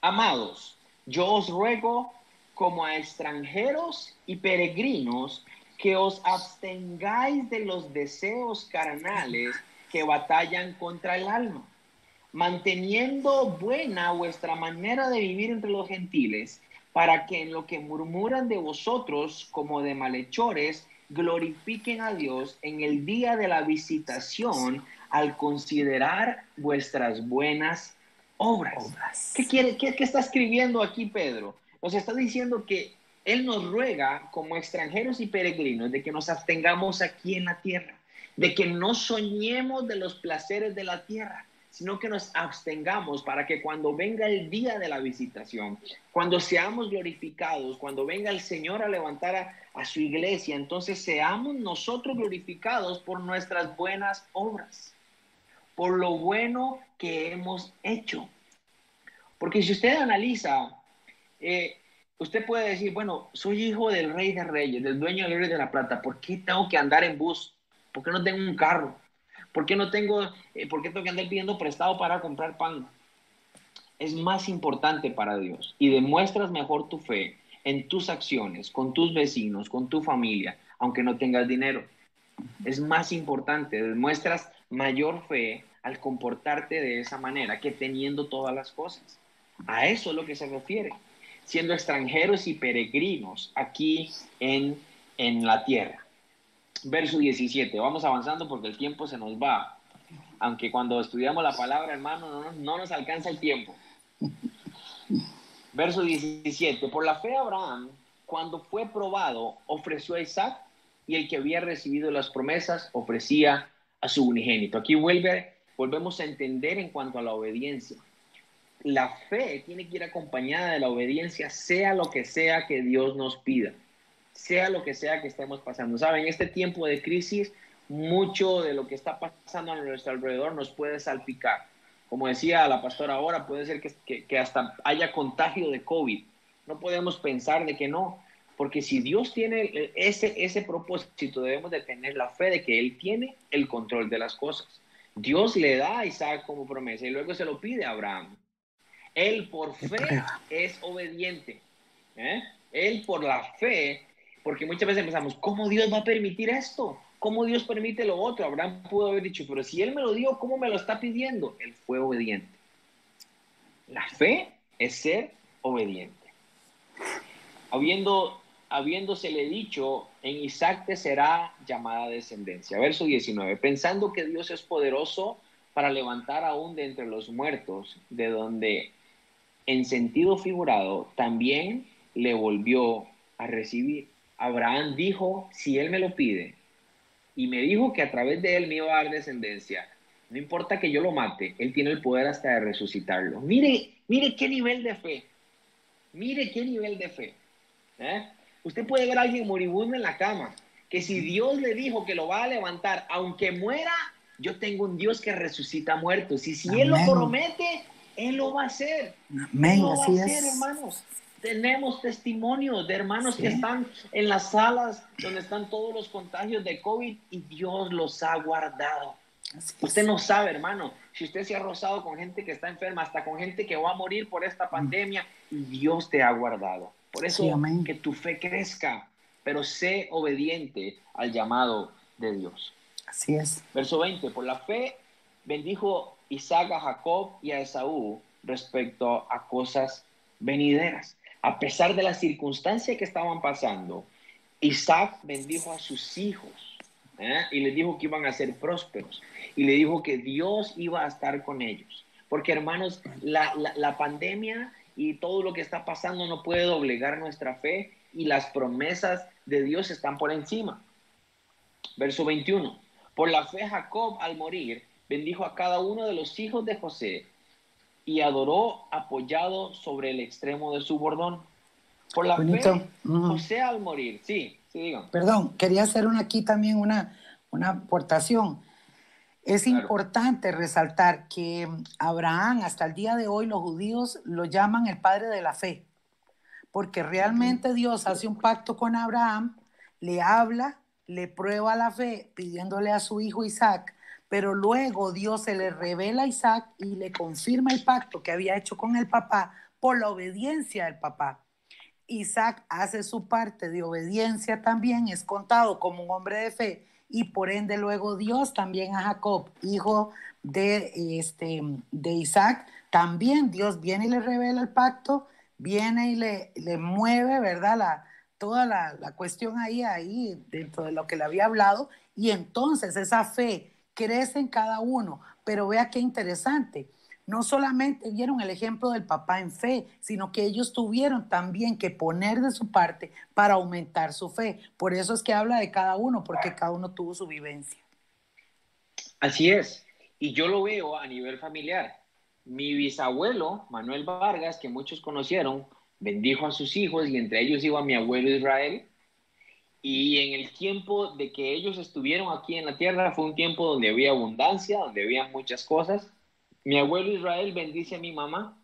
Amados, yo os ruego como a extranjeros y peregrinos que os abstengáis de los deseos carnales que batallan contra el alma, manteniendo buena vuestra manera de vivir entre los gentiles, para que en lo que murmuran de vosotros como de malhechores, glorifiquen a Dios en el día de la visitación al considerar vuestras buenas obras. ¿Qué, quiere, qué, está escribiendo aquí Pedro? Nos está diciendo que Él nos ruega como extranjeros y peregrinos de que nos abstengamos aquí en la tierra, de que no soñemos de los placeres de la tierra, sino que nos abstengamos para que cuando venga el día de la visitación, cuando seamos glorificados, cuando venga el Señor a levantar a, su iglesia, entonces seamos nosotros glorificados por nuestras buenas obras por lo bueno que hemos hecho. Porque si usted analiza, eh, usted puede decir, bueno, soy hijo del rey de reyes, del dueño del rey de la plata, ¿por qué tengo que andar en bus? ¿Por qué no tengo un carro? ¿Por qué no tengo, eh, por qué tengo que andar pidiendo prestado para comprar pan? es más importante para Dios y demuestras mejor tu fe en tus acciones, con tus vecinos, con tu familia, aunque no tengas dinero. Es más importante, demuestras mayor fe al comportarte de esa manera que teniendo todas las cosas. A eso es lo que se refiere, siendo extranjeros y peregrinos aquí en, en la tierra. Verso 17, vamos avanzando porque el tiempo se nos va, aunque cuando estudiamos la palabra, hermano, no, no nos alcanza el tiempo. Verso 17, por la fe Abraham, cuando fue probado, ofreció a Isaac y el que había recibido las promesas ofrecía a su unigénito. Aquí vuelve, volvemos a entender en cuanto a la obediencia. La fe tiene que ir acompañada de la obediencia, sea lo que sea que Dios nos pida, sea lo que sea que estemos pasando. Saben, en este tiempo de crisis, mucho de lo que está pasando a nuestro alrededor nos puede salpicar como decía la pastora ahora, puede ser que, que, hasta haya contagio de COVID. No podemos pensar de que no, porque si Dios tiene ese, ese propósito, debemos de tener la fe de que Él tiene el control de las cosas. Dios le da a Isaac como promesa y luego se lo pide a Abraham. Él por fe es obediente. ¿eh? Él por la fe, porque muchas veces pensamos, ¿cómo Dios va a permitir esto? ¿Cómo Dios permite lo otro? Abraham pudo haber dicho, pero si Él me lo dio, ¿cómo me lo está pidiendo? Él fue obediente. La fe es ser obediente. Habiendo, habiéndosele dicho, en Isaac te será llamada descendencia. Verso 19. Pensando que Dios es poderoso para levantar aún de entre los muertos, de donde en sentido figurado también le volvió a recibir. Abraham dijo, si él me lo pide, y me dijo que a través de él me iba a dar descendencia. No importa que yo lo mate, él tiene el poder hasta de resucitarlo. Mire, mire qué nivel de fe. Mire qué nivel de fe. ¿eh? Usted puede ver a alguien moribundo en la cama, que si Dios le dijo que lo va a levantar, aunque muera, yo tengo un Dios que resucita muertos. Y si Él lo promete, Él lo va a hacer. Amén. lo va a hacer, hermanos. Tenemos testimonios de hermanos que están en las salas donde están todos los contagios de COVID y Dios los ha guardado. Usted no sabe, hermano, si usted se ha rozado con gente que está enferma, hasta con gente que va a morir por esta pandemia, y Dios te ha guardado. Por eso que tu fe crezca, pero sé obediente al llamado de Dios. Así es. Verso 20, por la fe bendijo Isaac a Jacob y a Esaú respecto a cosas venideras a pesar de la circunstancia que estaban pasando, Isaac bendijo a sus hijos ¿eh? y les dijo que iban a ser prósperos y le dijo que Dios iba a estar con ellos. Porque hermanos, la, la pandemia y todo lo que está pasando no puede doblegar nuestra fe y las promesas de Dios están por encima. Verso 21. Por la fe Jacob al morir bendijo a cada uno de los hijos de José y adoró apoyado sobre el extremo de su bordón. Por la fe, José al morir, sí, sí, digan. Perdón, quería hacer una, aquí también una, una aportación. Es importante resaltar que Abraham, hasta el día de hoy, los judíos lo llaman el padre de la fe, porque realmente Dios hace un pacto con Abraham, le habla, le prueba la fe, pidiéndole a su hijo Isaac pero luego Dios se le revela a Isaac y le confirma el pacto que había hecho con el papá por la obediencia del papá. Isaac hace su parte de obediencia también, es contado como un hombre de fe y por ende luego Dios también a Jacob, hijo de, este, de Isaac, también Dios viene y le revela el pacto, viene y le, le mueve, ¿verdad? La, toda la, la cuestión ahí, ahí, dentro de lo que le había hablado, y entonces esa fe crece en cada uno. Pero vea qué interesante. No solamente vieron el ejemplo del papá en fe, sino que ellos tuvieron también que poner de su parte para aumentar su fe. Por eso es que habla de cada uno, porque cada uno tuvo su vivencia. Así es. Y yo lo veo a nivel familiar. Mi bisabuelo, Manuel Vargas, que muchos conocieron, bendijo a sus hijos y entre ellos iba mi abuelo Israel, y en el tiempo de que ellos estuvieron aquí en la tierra fue un tiempo donde había abundancia, donde había muchas cosas. Mi abuelo Israel bendice a mi mamá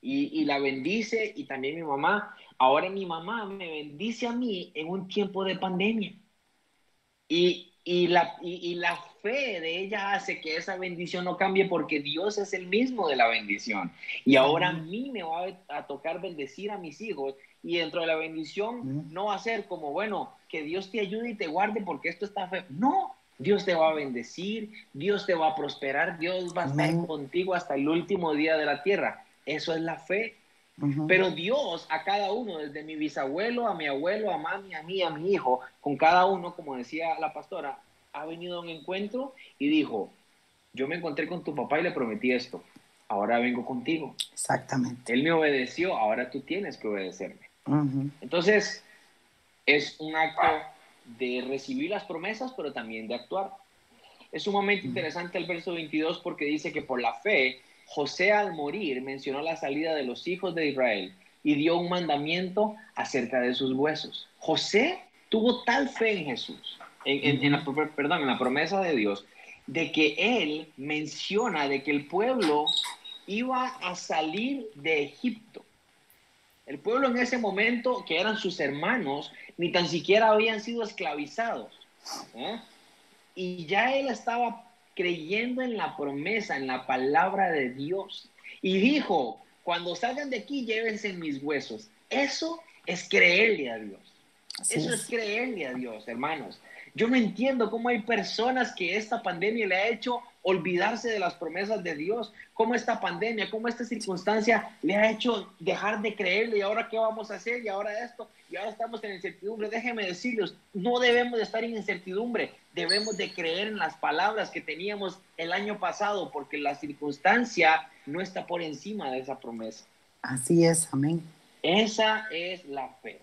y, la bendice y también mi mamá. Ahora mi mamá me bendice a mí en un tiempo de pandemia. Y Y la, y, la fe de ella hace que esa bendición no cambie porque Dios es el mismo de la bendición. Y ahora a mí me va a, tocar bendecir a mis hijos y dentro de la bendición no va a ser como, bueno, que Dios te ayude y te guarde porque esto está fe. No, Dios te va a bendecir, Dios te va a prosperar, Dios va a estar contigo hasta el último día de la tierra. Eso es la fe. Pero Dios a cada uno, desde mi bisabuelo, a mi abuelo, a mami, a mí, a mi hijo, con cada uno, como decía la pastora, ha venido a un encuentro y dijo, yo me encontré con tu papá y le prometí esto, ahora vengo contigo. Exactamente. Él me obedeció, ahora tú tienes que obedecerme. Entonces, es un acto de recibir las promesas, pero también de actuar. Es sumamente interesante el verso 22 porque dice que por la fe José al morir mencionó la salida de los hijos de Israel y dio un mandamiento acerca de sus huesos. José tuvo tal fe en Jesús, en, la, perdón, en la promesa de Dios, de que él menciona de que el pueblo iba a salir de Egipto. El pueblo en ese momento, que eran sus hermanos, ni tan siquiera habían sido esclavizados. ¿eh? Y ya él estaba creyendo en la promesa, en la palabra de Dios. Y dijo, cuando salgan de aquí, llévense mis huesos. Eso es creerle a Dios. Eso es. creerle a Dios, hermanos. Yo no entiendo cómo hay personas que esta pandemia le ha hecho olvidarse de las promesas de Dios, cómo esta pandemia, cómo esta circunstancia le ha hecho dejar de creerle y ahora qué vamos a hacer y ahora esto y ahora estamos en incertidumbre. Déjenme decirles, no debemos de estar en incertidumbre, debemos de creer en las palabras que teníamos el año pasado porque la circunstancia no está por encima de esa promesa. Así es, amén. Esa es la fe.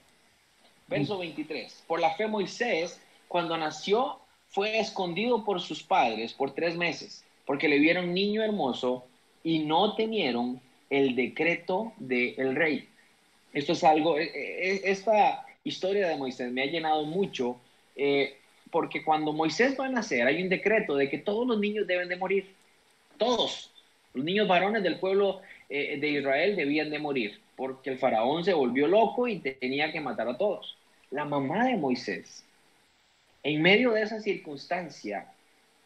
Verso 23. Por la fe Moisés, cuando nació, fue escondido por sus padres por tres meses, porque le vieron niño hermoso y no temieron el decreto del rey. Esto es algo, e, e, esta historia de Moisés me ha llenado mucho, eh, porque cuando Moisés va a nacer hay un decreto de que todos los niños deben de morir, todos, los niños varones del pueblo eh, de Israel debían de morir, porque el faraón se volvió loco y tenía que matar a todos. La mamá de Moisés, en medio de esa circunstancia,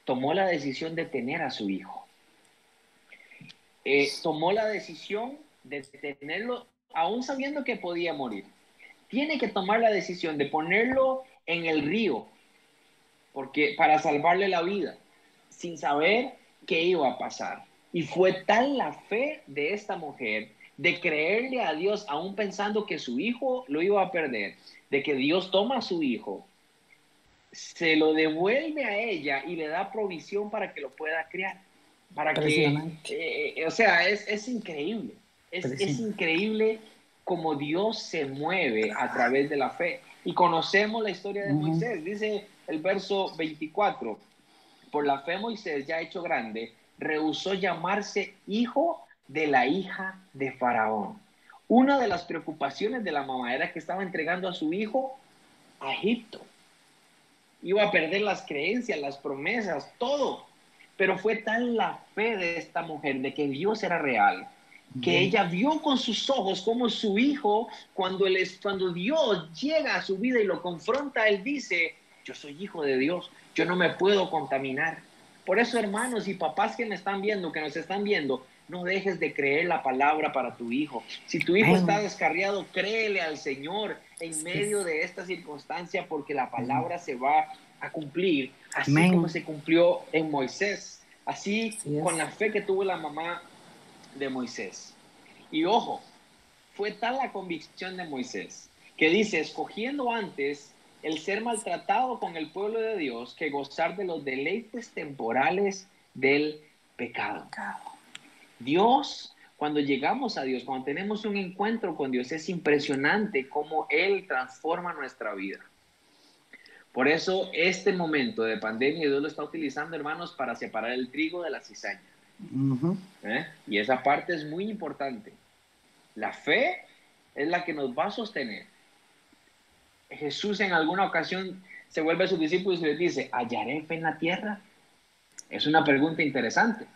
tomó la decisión de tener a su hijo. Eh, tomó la decisión de tenerlo aún sabiendo que podía morir, tiene que tomar la decisión de ponerlo en el río porque para salvarle la vida, sin saber qué iba a pasar. Y fue tal la fe de esta mujer de creerle a Dios, aún pensando que su hijo lo iba a perder, de que Dios toma a su hijo, se lo devuelve a ella y le da provisión para que lo pueda criar. Para que, eh, o sea, es, es increíble. Es, increíble cómo Dios se mueve a través de la fe. Y conocemos la historia de Moisés. Dice el verso 24, por la fe Moisés, ya hecho grande, rehusó llamarse hijo de la hija de Faraón. Una de las preocupaciones de la mamá era que estaba entregando a su hijo a Egipto. Iba a perder las creencias, las promesas, todo. Pero fue tal la fe de esta mujer de que Dios era real, que ella vio con sus ojos como su hijo, cuando, cuando Dios llega a su vida y lo confronta, él dice, yo soy hijo de Dios, yo no me puedo contaminar. Por eso, hermanos y papás que me están viendo, que nos están viendo, no dejes de creer la palabra para tu hijo. Si tu hijo está descarriado, créele al Señor en medio de esta circunstancia porque la palabra se va a cumplir, así como se cumplió en Moisés, así con la fe que tuvo la mamá de Moisés. Y ojo, fue tal la convicción de Moisés que dice, escogiendo antes el ser maltratado con el pueblo de Dios que gozar de los deleites temporales del pecado. Dios, cuando llegamos a Dios, cuando tenemos un encuentro con Dios, es impresionante cómo Él transforma nuestra vida. Por eso este momento de pandemia Dios lo está utilizando, hermanos, para separar el trigo de la cizaña. ¿Eh? Y esa parte es muy importante. La fe es la que nos va a sostener. Jesús en alguna ocasión se vuelve a sus discípulos y les dice, ¿hallaré fe en la tierra? Es una pregunta interesante,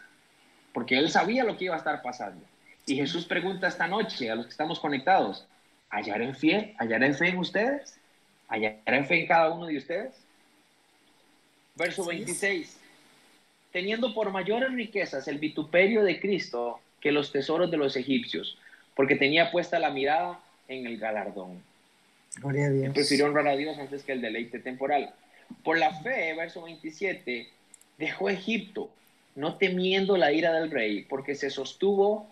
porque él sabía lo que iba a estar pasando. Y Jesús pregunta esta noche a los que estamos conectados, ¿hallaré fe? ¿Hallaré fe en ustedes? ¿Hallaré fe en cada uno de ustedes? Verso 26. Teniendo por mayores riquezas el vituperio de Cristo que los tesoros de los egipcios, porque tenía puesta la mirada en el galardón. Gloria a Dios. Prefirió honrar a Dios antes que el deleite temporal. Por la fe, verso 27, dejó Egipto, no temiendo la ira del rey, porque se sostuvo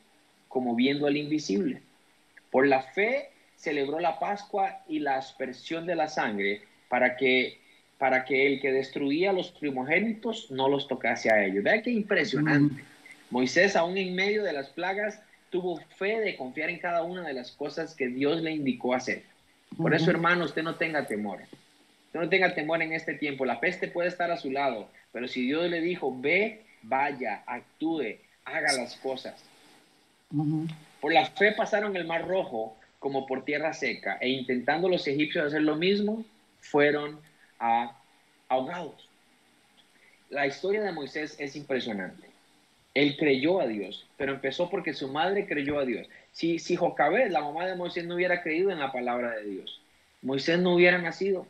como viendo al invisible. Por la fe celebró la Pascua y la aspersión de la sangre para que, para que el que destruía los primogénitos no los tocase a ellos. Vea qué impresionante. Moisés, aún en medio de las plagas, tuvo fe de confiar en cada una de las cosas que Dios le indicó hacer. Por eso, hermano, usted no tenga temor. Usted no tenga temor en este tiempo. La peste puede estar a su lado, pero si Dios le dijo, ve, vaya, actúe, haga las cosas. Por la fe pasaron el mar rojo como por tierra seca e intentando los egipcios hacer lo mismo, fueron ahogados. La historia de Moisés es impresionante. Él creyó a Dios, pero empezó porque su madre creyó a Dios. Si, si Jocabed, la mamá de Moisés, no hubiera creído en la palabra de Dios, Moisés no hubiera nacido.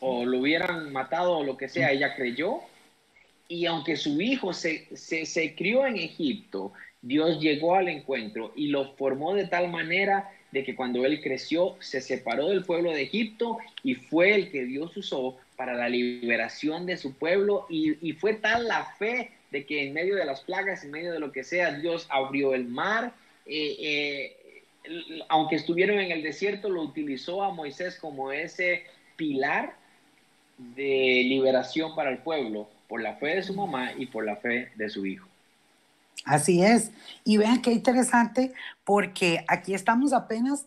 O lo hubieran matado o lo que sea. Ella creyó. Y aunque su hijo se, se, se crió en Egipto, Dios llegó al encuentro y lo formó de tal manera de que cuando él creció se separó del pueblo de Egipto y fue el que Dios usó para la liberación de su pueblo y, fue tal la fe de que en medio de las plagas, en medio de lo que sea, Dios abrió el mar. Eh, eh, aunque estuvieron en el desierto, lo utilizó a Moisés como ese pilar de liberación para el pueblo por la fe de su mamá y por la fe de su hijo. Así es. Y vean qué interesante, porque aquí estamos apenas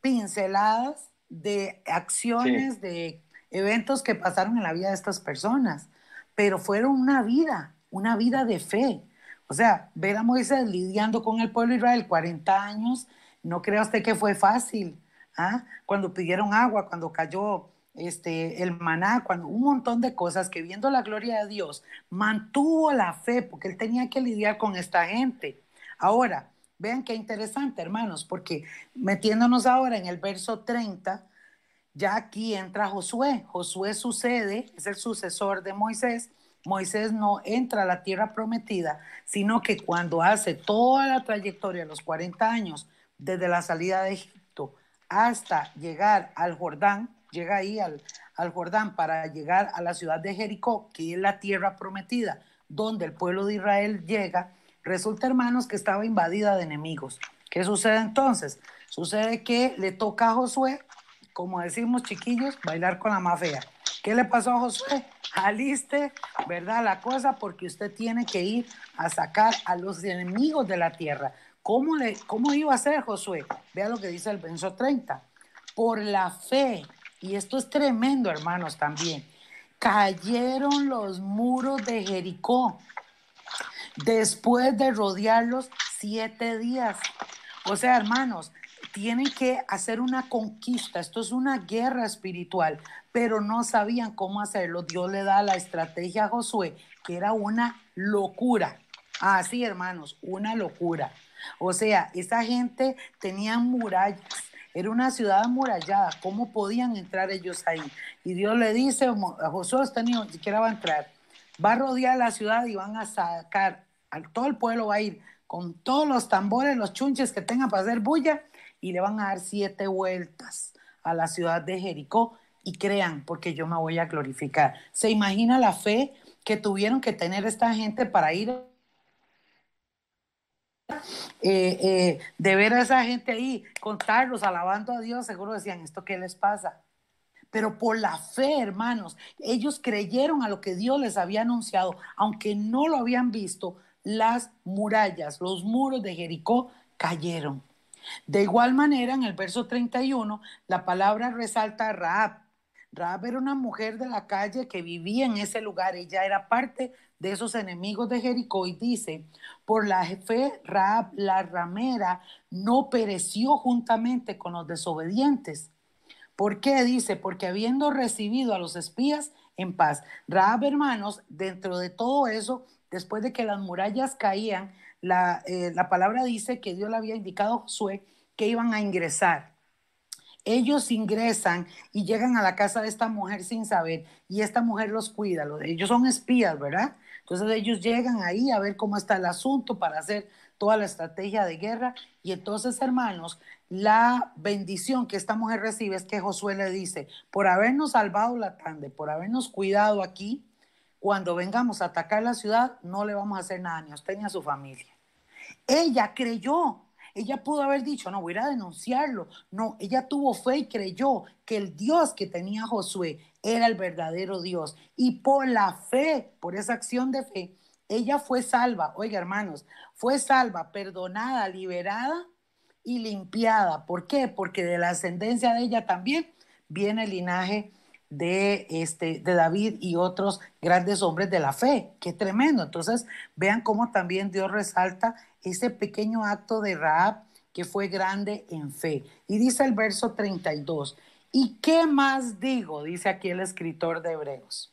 pinceladas de acciones, de eventos que pasaron en la vida de estas personas, pero fueron una vida, una vida de fe. O sea, ver a Moisés lidiando con el pueblo de Israel 40 años, no crea usted que fue fácil. ¿ah? Cuando pidieron agua, cuando cayó este, el maná, cuando un montón de cosas que viendo la gloria de Dios mantuvo la fe porque él tenía que lidiar con esta gente. Ahora, vean qué interesante, hermanos, porque metiéndonos ahora en el verso 30, ya aquí entra Josué. Josué sucede, es el sucesor de Moisés. Moisés no entra a la tierra prometida, sino que cuando hace toda la trayectoria, los 40 años, desde la salida de Egipto hasta llegar al Jordán, llega ahí al, Jordán para llegar a la ciudad de Jericó, que es la tierra prometida, donde el pueblo de Israel llega, resulta, hermanos, que estaba invadida de enemigos. ¿Qué sucede entonces? Sucede que le toca a Josué, como decimos chiquillos, bailar con la más. ¿Qué le pasó a Josué? Aliste, ¿verdad? La cosa porque usted tiene que ir a sacar a los enemigos de la tierra. ¿Cómo, le, cómo iba a ser Josué? Vea lo que dice el verso 30. Por la fe y esto es tremendo, hermanos, también, cayeron los muros de Jericó después de rodearlos siete días. O sea, hermanos, tienen que hacer una conquista. Esto es una guerra espiritual, pero no sabían cómo hacerlo. Dios le da la estrategia a Josué, que era una locura. Así, hermanos, una locura. O sea, esa gente tenía murallas, era una ciudad amurallada. ¿Cómo podían entrar ellos ahí? Y Dios le dice a Josué, usted ni siquiera va a entrar. Va a rodear la ciudad y van a sacar, todo el pueblo va a ir con todos los tambores, los chunches que tengan para hacer bulla y le van a dar siete vueltas a la ciudad de Jericó. Y crean, porque yo me voy a glorificar. ¿Se imagina la fe que tuvieron que tener esta gente para ir eh, eh, de ver a esa gente ahí, contarlos, alabando a Dios, seguro decían, ¿esto qué les pasa? Pero por la fe, hermanos, ellos creyeron a lo que Dios les había anunciado, aunque no lo habían visto, las murallas, los muros de Jericó cayeron. De igual manera, en el verso 31, la palabra resalta a Raab. Raab era una mujer de la calle que vivía en ese lugar, ella era parte de esos enemigos de Jericó y dice, por la fe Raab la ramera no pereció juntamente con los desobedientes. ¿Por qué? Dice, porque habiendo recibido a los espías en paz. Raab, hermanos, dentro de todo eso, después de que las murallas caían, la, eh, la palabra dice que Dios le había indicado a Josué que iban a ingresar. Ellos ingresan y llegan a la casa de esta mujer sin saber y esta mujer los cuida. Ellos son espías, ¿verdad? Entonces ellos llegan ahí a ver cómo está el asunto para hacer toda la estrategia de guerra. Y entonces, hermanos, la bendición que esta mujer recibe es que Josué le dice, por habernos salvado la tarde, por habernos cuidado aquí, cuando vengamos a atacar la ciudad, no le vamos a hacer nada ni a usted ni a su familia. Ella creyó, ella pudo haber dicho, no, voy a denunciarlo. No, ella tuvo fe y creyó que el Dios que tenía Josué era el verdadero Dios. Y por la fe, por esa acción de fe, ella fue salva. Oiga, hermanos, fue salva, perdonada, liberada y limpiada. ¿Por qué? Porque de la ascendencia de ella también viene el linaje de, este, de David y otros grandes hombres de la fe. Qué tremendo. Entonces, vean cómo también Dios resalta ese pequeño acto de Raab que fue grande en fe. Y dice el verso 32, ¿y qué más digo? Dice aquí el escritor de Hebreos,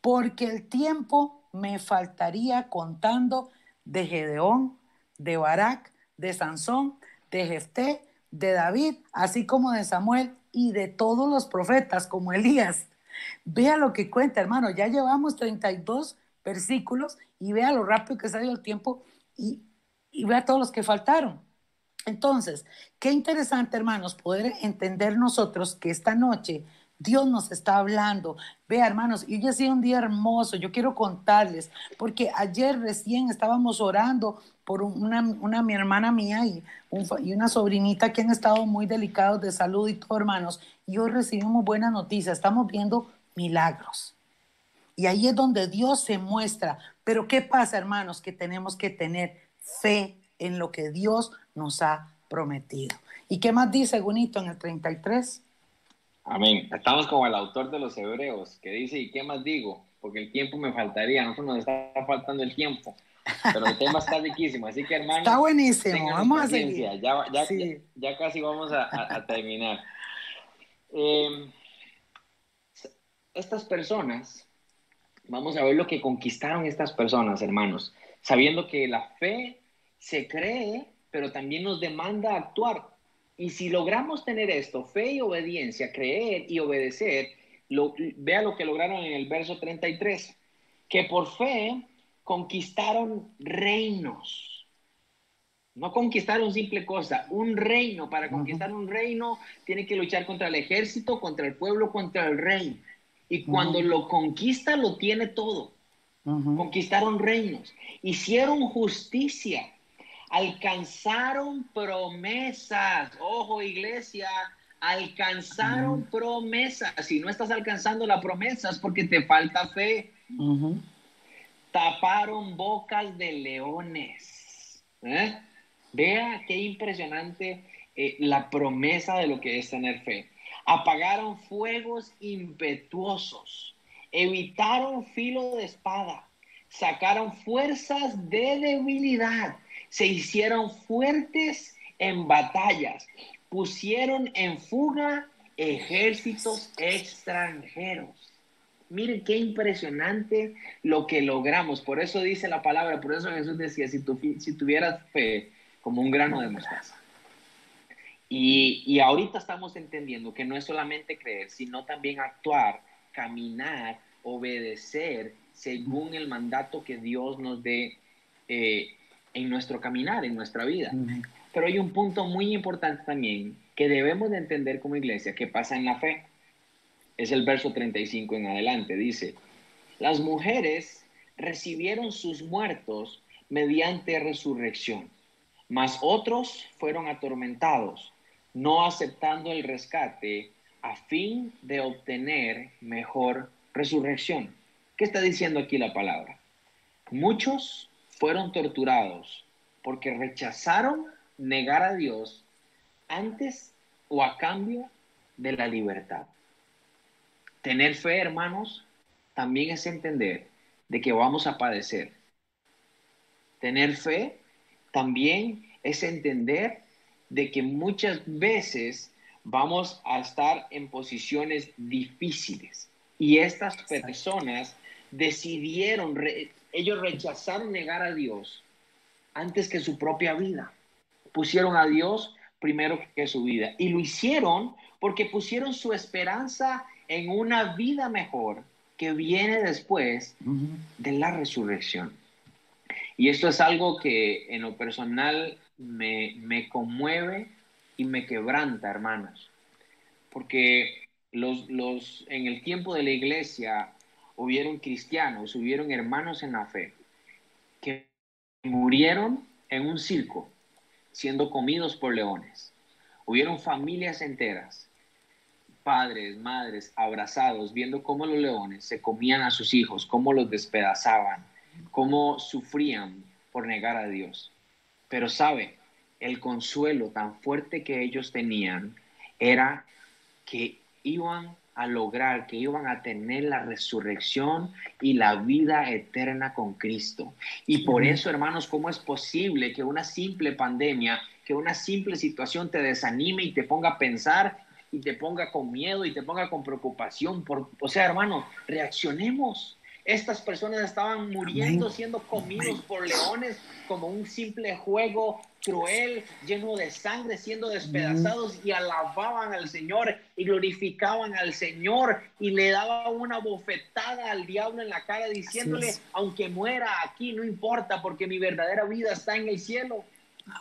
porque el tiempo me faltaría contando de Gedeón, de Barak, de Sansón, de Jefté, de David, así como de Samuel y de todos los profetas como Elías. Vea lo que cuenta, hermano. Ya llevamos 32 versículos y vea lo rápido que salió el tiempo y, y vea todos los que faltaron. Entonces, qué interesante, hermanos, poder entender nosotros que esta noche Dios nos está hablando. Vea, hermanos, y hoy ha sido un día hermoso. Yo quiero contarles, porque ayer recién estábamos orando por una, una mi hermana mía y, una sobrinita que han estado muy delicados de salud y todo, hermanos. Y hoy recibimos buena noticia, estamos viendo milagros. Y ahí es donde Dios se muestra. Pero ¿qué pasa, hermanos? Que tenemos que tener fe en lo que Dios nos ha prometido. ¿Y qué más dice Gunito en el 33? Amén. Estamos como el autor de los hebreos, que dice, ¿y qué más digo? Porque el tiempo me faltaría, nosotros nos está faltando el tiempo. Pero el tema está riquísimo, así que hermano. Está buenísimo, vamos a seguir. Ya, ya, ya, casi vamos a, terminar. Em, estas personas, vamos a ver lo que conquistaron estas personas, hermanos, sabiendo que la fe se cree, pero también nos demanda actuar. Y si logramos tener esto, fe y obediencia, creer y obedecer, lo, vea lo que lograron en el verso 33, que por fe conquistaron reinos. No conquistaron simple cosa, un reino. Para conquistar un reino tiene que luchar contra el ejército, contra el pueblo, contra el rey. Y cuando lo conquista, lo tiene todo. Conquistaron reinos, hicieron justicia, alcanzaron promesas. Ojo, iglesia, alcanzaron promesas. Si no estás alcanzando la promesa es porque te falta fe taparon bocas de leones. ¿eh? Vea qué impresionante eh, la promesa de lo que es tener fe. Apagaron fuegos impetuosos, evitaron filo de espada, sacaron fuerzas de debilidad, se hicieron fuertes en batallas, pusieron en fuga ejércitos extranjeros. Miren qué impresionante lo que logramos. Por eso dice la palabra, por eso Jesús decía, si, tuvieras fe como un grano de mostaza. Y, y ahorita estamos entendiendo que no es solamente creer, sino también actuar, caminar, obedecer según el mandato que Dios nos dé eh, en nuestro caminar, en nuestra vida. Pero hay un punto muy importante también que debemos de entender como iglesia que pasa en la fe es el verso 35 en adelante. Dice, las mujeres recibieron sus muertos mediante resurrección, mas otros fueron atormentados, no aceptando el rescate a fin de obtener mejor resurrección. ¿Qué está diciendo aquí la palabra? Muchos fueron torturados porque rechazaron negar a Dios antes o a cambio de la libertad. Tener fe, hermanos, también es entender de que vamos a padecer. Tener fe también es entender de que muchas veces vamos a estar en posiciones difíciles. Y estas personas decidieron, ellos rechazaron negar a Dios antes que su propia vida. Pusieron a Dios primero que su vida. Y lo hicieron porque pusieron su esperanza en una vida mejor que viene después de la resurrección. Y esto es algo que en lo personal me, me conmueve y me quebranta, hermanos, porque los, los, en el tiempo de la iglesia hubieron cristianos, hubieron hermanos en la fe que murieron en un circo siendo comidos por leones. Hubieron familias enteras, padres, madres, abrazados, viendo cómo los leones se comían a sus hijos, cómo los despedazaban, cómo sufrían por negar a Dios. Pero sabe, el consuelo tan fuerte que ellos tenían era que iban a lograr, que iban a tener la resurrección y la vida eterna con Cristo. Y por eso, hermanos, ¿cómo es posible que una simple pandemia, que una simple situación te desanime y te ponga a pensar y te ponga con miedo y te ponga con preocupación? Por, o sea, hermano, reaccionemos. Estas personas estaban muriendo, siendo comidos por leones como un simple juego cruel, lleno de sangre, siendo despedazados y alababan al Señor y glorificaban al Señor y le daban una bofetada al diablo en la cara diciéndole, aunque muera aquí, no importa porque mi verdadera vida está en el cielo.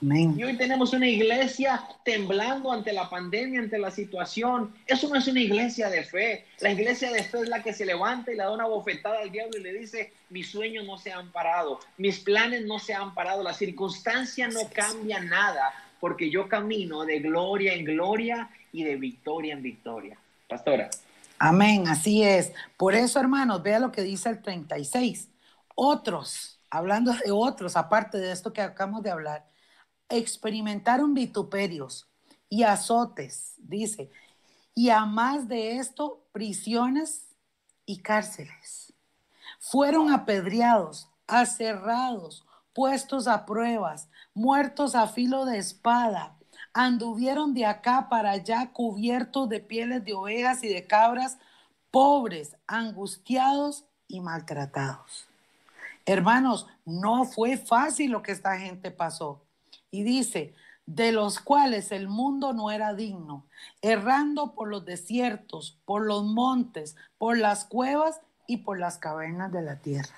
Y hoy tenemos una iglesia temblando ante la pandemia, ante la situación. Eso no es una iglesia de fe. La iglesia de fe es la que se levanta y le da una bofetada al diablo y le dice, mis sueños no se han parado, mis planes no se han parado, la circunstancia no cambia nada, porque yo camino de gloria en gloria y de victoria en victoria. Pastora. Amén, así es. Por eso, hermanos, vea lo que dice el 36. Otros, hablando de otros, aparte de esto que acabamos de hablar, experimentaron vituperios y azotes, dice, y a más de esto, prisiones y cárceles. Fueron apedreados, aserrados, puestos a pruebas, muertos a filo de espada, anduvieron de acá para allá cubiertos de pieles de ovejas y de cabras, pobres, angustiados y maltratados. Hermanos, no fue fácil lo que esta gente pasó. Y dice, de los cuales el mundo no era digno, errando por los desiertos, por los montes, por las cuevas y por las cavernas de la tierra.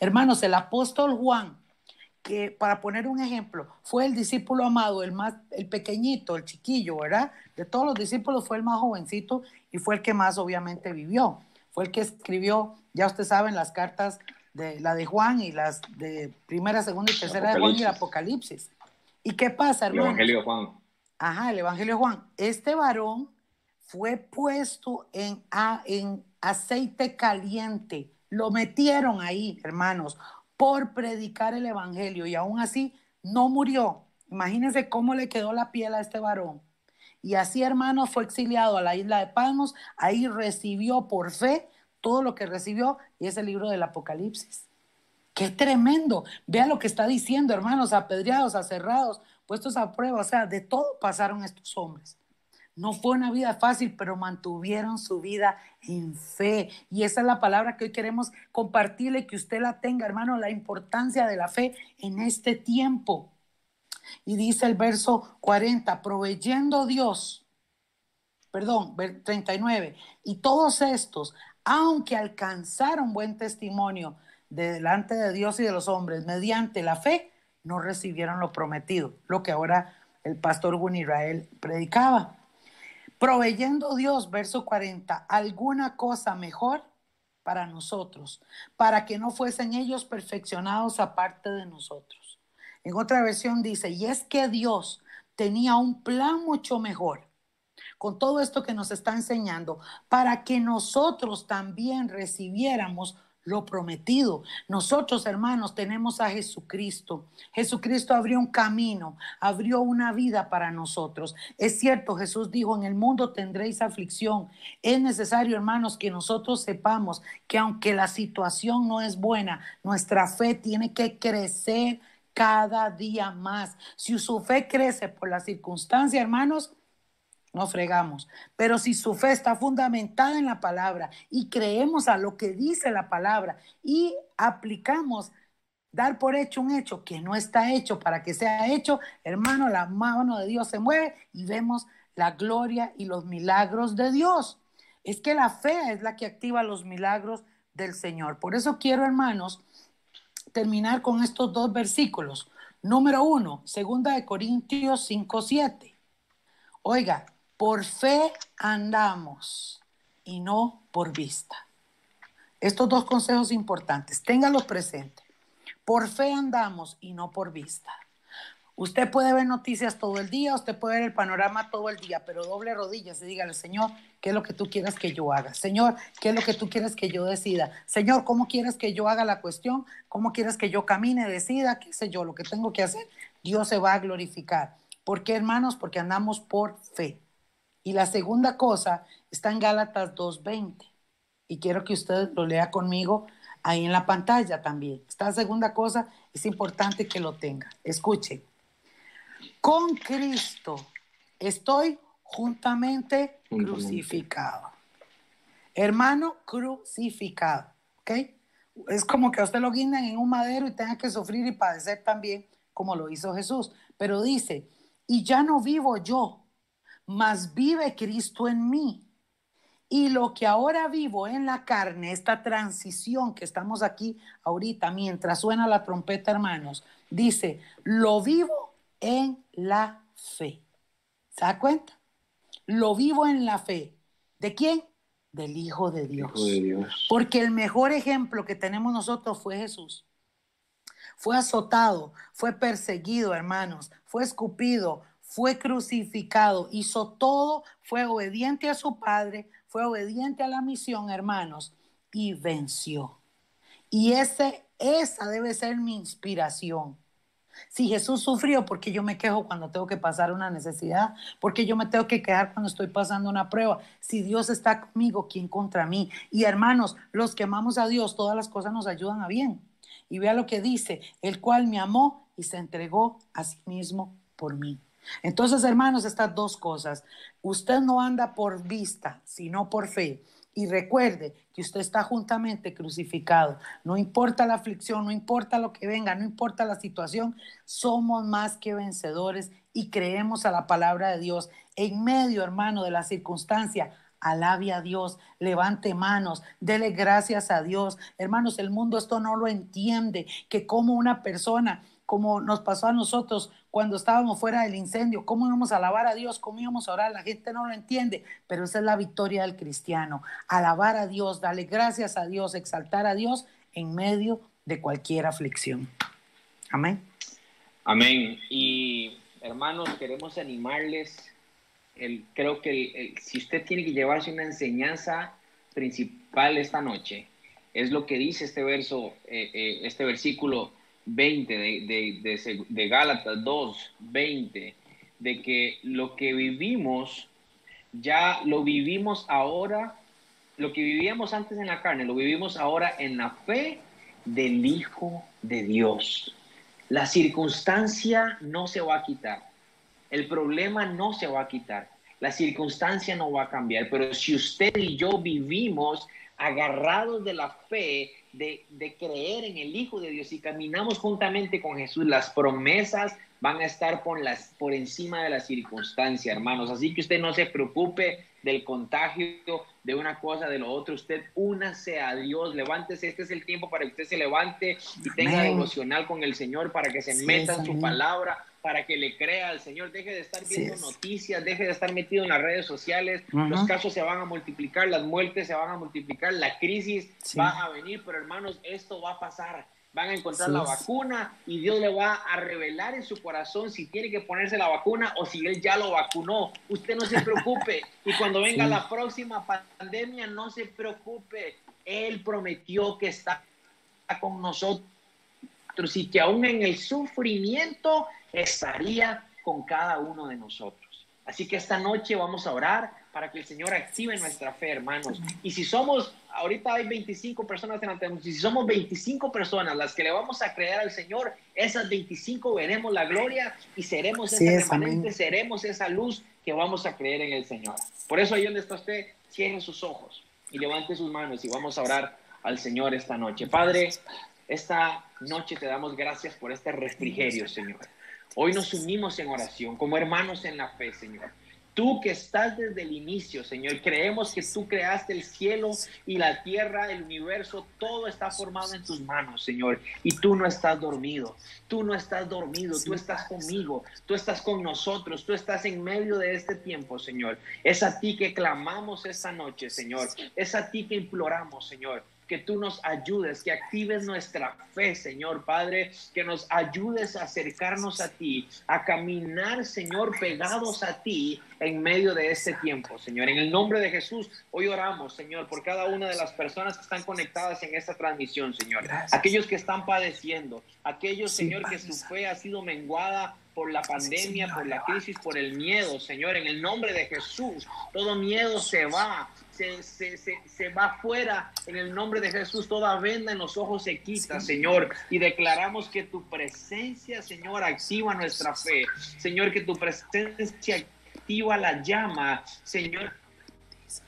Hermanos, el apóstol Juan, que para poner un ejemplo, fue el discípulo amado, el más, el pequeñito, el chiquillo, ¿verdad? De todos los discípulos fue el más jovencito y fue el que más obviamente vivió. Fue el que escribió, ya ustedes saben, las cartas de la de Juan y las de primera, segunda y tercera de Juan y el Apocalipsis. ¿Y qué pasa, hermano? El Evangelio de Juan. Ajá, el Evangelio de Juan. Este varón fue puesto en, en aceite caliente. Lo metieron ahí, hermanos, por predicar el Evangelio y aún así no murió. Imagínense cómo le quedó la piel a este varón. Y así, hermanos, fue exiliado a la isla de Palmos. Ahí recibió por fe todo lo que recibió y es el libro del Apocalipsis. Qué tremendo. Vea lo que está diciendo, hermanos, apedreados, aserrados, puestos a prueba. O sea, de todo pasaron estos hombres. No fue una vida fácil, pero mantuvieron su vida en fe. Y esa es la palabra que hoy queremos compartirle, que usted la tenga, hermano, la importancia de la fe en este tiempo. Y dice el verso 40, proveyendo Dios, perdón, 39, y todos estos, aunque alcanzaron buen testimonio, delante de Dios y de los hombres mediante la fe, no recibieron lo prometido, lo que ahora el pastor Israel predicaba. Proveyendo Dios, verso 40, alguna cosa mejor para nosotros, para que no fuesen ellos perfeccionados aparte de nosotros. En otra versión dice, y es que Dios tenía un plan mucho mejor con todo esto que nos está enseñando, para que nosotros también recibiéramos lo prometido. Nosotros, hermanos, tenemos a Jesucristo. Jesucristo abrió un camino, abrió una vida para nosotros. Es cierto, Jesús dijo, en el mundo tendréis aflicción. Es necesario, hermanos, que nosotros sepamos que aunque la situación no es buena, nuestra fe tiene que crecer cada día más. Si su fe crece por la circunstancia, hermanos, no fregamos. Pero si su fe está fundamentada en la palabra y creemos a lo que dice la palabra y aplicamos dar por hecho un hecho que no está hecho para que sea hecho, hermano, la mano de Dios se mueve y vemos la gloria y los milagros de Dios. Es que la fe es la que activa los milagros del Señor. Por eso quiero, hermanos, terminar con estos dos versículos. Número uno, segunda de Corintios 5, 7. Oiga, por fe andamos y no por vista. Estos dos consejos importantes, téngalos presentes. Por fe andamos y no por vista. Usted puede ver noticias todo el día, usted puede ver el panorama todo el día, pero doble rodillas y dígale, Señor, ¿qué es lo que tú quieres que yo haga? Señor, ¿qué es lo que tú quieres que yo decida? Señor, ¿cómo quieres que yo haga la cuestión? ¿Cómo quieres que yo camine, decida? ¿Qué sé yo? Lo que tengo que hacer, Dios se va a glorificar. ¿Por qué, hermanos? Porque andamos por fe. Y la segunda cosa está en Gálatas 2.20. Y quiero que usted lo lea conmigo ahí en la pantalla también. Esta segunda cosa es importante que lo tenga. Escuche. Con Cristo estoy juntamente crucificado. Hermano crucificado. ¿Ok? Es como que a usted lo guindan en un madero y tenga que sufrir y padecer también, como lo hizo Jesús. Pero dice, y ya no vivo yo, mas vive Cristo en mí. Y lo que ahora vivo en la carne, esta transición que estamos aquí ahorita, mientras suena la trompeta, hermanos, dice, lo vivo en la fe. ¿Se da cuenta? Lo vivo en la fe. ¿De quién? Del Hijo de Dios. Hijo de Dios. Porque el mejor ejemplo que tenemos nosotros fue Jesús. Fue azotado, fue perseguido, hermanos, fue escupido, fue crucificado, hizo todo, fue obediente a su Padre, fue obediente a la misión, hermanos, y venció. Y ese, esa debe ser mi inspiración. Si Jesús sufrió, porque yo me quejo cuando tengo que pasar una necesidad? porque yo me tengo que quejar cuando estoy pasando una prueba? Si Dios está conmigo, ¿quién contra mí? Y hermanos, los que amamos a Dios, todas las cosas nos ayudan a bien. Y vea lo que dice, el cual me amó y se entregó a sí mismo por mí. Entonces, hermanos, estas dos cosas. Usted no anda por vista, sino por fe. Y recuerde que usted está juntamente crucificado. No importa la aflicción, no importa lo que venga, no importa la situación, somos más que vencedores y creemos a la palabra de Dios. En medio, hermano, de la circunstancia, alabe a Dios, levante manos, dele gracias a Dios. Hermanos, el mundo esto no lo entiende, que como una persona como nos pasó a nosotros cuando estábamos fuera del incendio, cómo íbamos a alabar a Dios, cómo íbamos a orar, la gente no lo entiende, pero esa es la victoria del cristiano, alabar a Dios, darle gracias a Dios, exaltar a Dios en medio de cualquier aflicción. Amén. Amén. Y hermanos, queremos animarles, el, creo que si usted tiene que llevarse una enseñanza principal esta noche, es lo que dice este verso, eh, eh, este versículo 20 de, de, de, Gálatas 2, 20, de que lo que vivimos, ya lo vivimos ahora, lo que vivíamos antes en la carne, lo vivimos ahora en la fe del Hijo de Dios. La circunstancia no se va a quitar, el problema no se va a quitar, la circunstancia no va a cambiar, pero si usted y yo vivimos agarrados de la fe, de, creer en el Hijo de Dios y caminamos juntamente con Jesús, las promesas van a estar por, las, por encima de la circunstancia, hermanos. Así que usted no se preocupe del contagio, de una cosa, de lo otro. Usted únase a Dios, levántese. Este es el tiempo para que usted se levante y tenga devocional con el Señor, para que se meta en su palabra, para que le crea al Señor. Deje de estar viendo noticias, deje de estar metido en las redes sociales. Los casos se van a multiplicar, las muertes se van a multiplicar, la crisis va a venir, pero hermanos, esto va a pasar. Van a encontrar la vacuna y Dios le va a revelar en su corazón si tiene que ponerse la vacuna o si Él ya lo vacunó. Usted no se preocupe. y cuando venga la próxima pandemia, no se preocupe. Él prometió que está con nosotros y que aún en el sufrimiento estaría con cada uno de nosotros. Así que esta noche vamos a orar para que el Señor active nuestra fe, hermanos. Y si somos, ahorita hay 25 personas en la y si somos 25 personas las que le vamos a creer al Señor, esas 25 veremos la gloria y seremos ese remanente, seremos esa luz que vamos a creer en el Señor. Por eso ahí donde está usted, cierre sus ojos y levante sus manos y vamos a orar al Señor esta noche. Padre, esta noche te damos gracias por este refrigerio, Señor. Hoy nos unimos en oración como hermanos en la fe, Señor. Tú que estás desde el inicio, Señor, creemos que tú creaste el cielo y la tierra, el universo, todo está formado en tus manos, Señor. Y tú no estás dormido, tú no estás dormido, tú estás conmigo, tú estás con nosotros, tú estás en medio de este tiempo, Señor. Es a ti que clamamos esta noche, Señor. Es a ti que imploramos, Señor que tú nos ayudes, que actives nuestra fe, Señor Padre, que nos ayudes a acercarnos a ti, a caminar, Señor, pegados a ti en medio de este tiempo, Señor. En el nombre de Jesús, hoy oramos, Señor, por cada una de las personas que están conectadas en esta transmisión, Señor. Aquellos que están padeciendo, aquellos, Señor, que su fe ha sido menguada por la pandemia, por la crisis, por el miedo, Señor, en el nombre de Jesús, todo miedo se va, se, se, se, se, va fuera en el nombre de Jesús, toda venda en los ojos se quita, Señor, y declaramos que tu presencia, Señor, activa nuestra fe, Señor, que tu presencia activa la llama, Señor,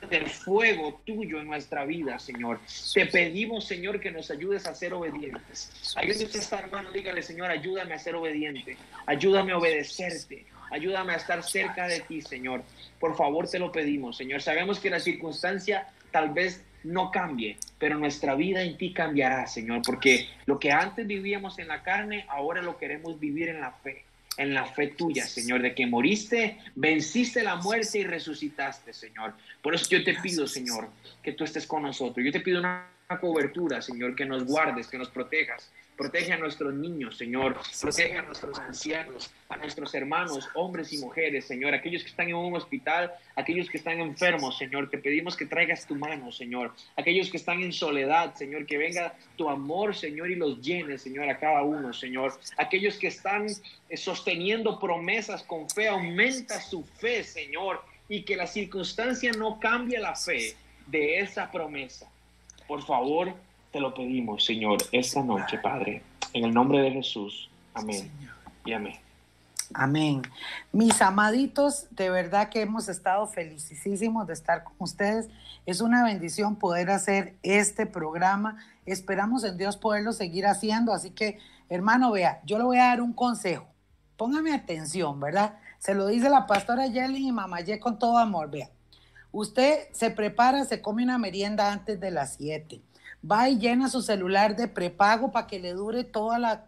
del fuego tuyo en nuestra vida, Señor. Te pedimos, Señor, que nos ayudes a ser obedientes. Ayúdame a estar, hermano, dígale, Señor, ayúdame a ser obediente, ayúdame a obedecerte, ayúdame a estar cerca de ti, Señor. Por favor, te lo pedimos, Señor. Sabemos que la circunstancia tal vez no cambie, pero nuestra vida en ti cambiará, Señor, porque lo que antes vivíamos en la carne, ahora lo queremos vivir en la fe, en la fe tuya, Señor, de que moriste, venciste la muerte y resucitaste, Señor. Por eso yo te pido, Señor, que tú estés con nosotros. Yo te pido una cobertura, Señor, que nos guardes, que nos protejas, Protege a nuestros niños, Señor. Protege a nuestros ancianos, a nuestros hermanos, hombres y mujeres, Señor. Aquellos que están en un hospital, aquellos que están enfermos, Señor. Te pedimos que traigas tu mano, Señor. Aquellos que están en soledad, Señor. Que venga tu amor, Señor, y los llene, Señor, a cada uno, Señor. Aquellos que están eh, sosteniendo promesas con fe, aumenta su fe, Señor. Y que la circunstancia no cambie la fe de esa promesa. Por favor, te lo pedimos, Señor, esta noche, Padre, en el nombre de Jesús. Amén. Y amén. Amén. Mis amaditos, de verdad que hemos estado felicísimos de estar con ustedes. Es una bendición poder hacer este programa. Esperamos en Dios poderlo seguir haciendo. Así que, hermano, vea, yo le voy a dar un consejo. Póngame atención, ¿verdad? Se lo dice la pastora Yelly y mamá Ye con todo amor. Vea, usted se prepara, se come una merienda antes de las 7 va y llena su celular de prepago para que le dure toda la,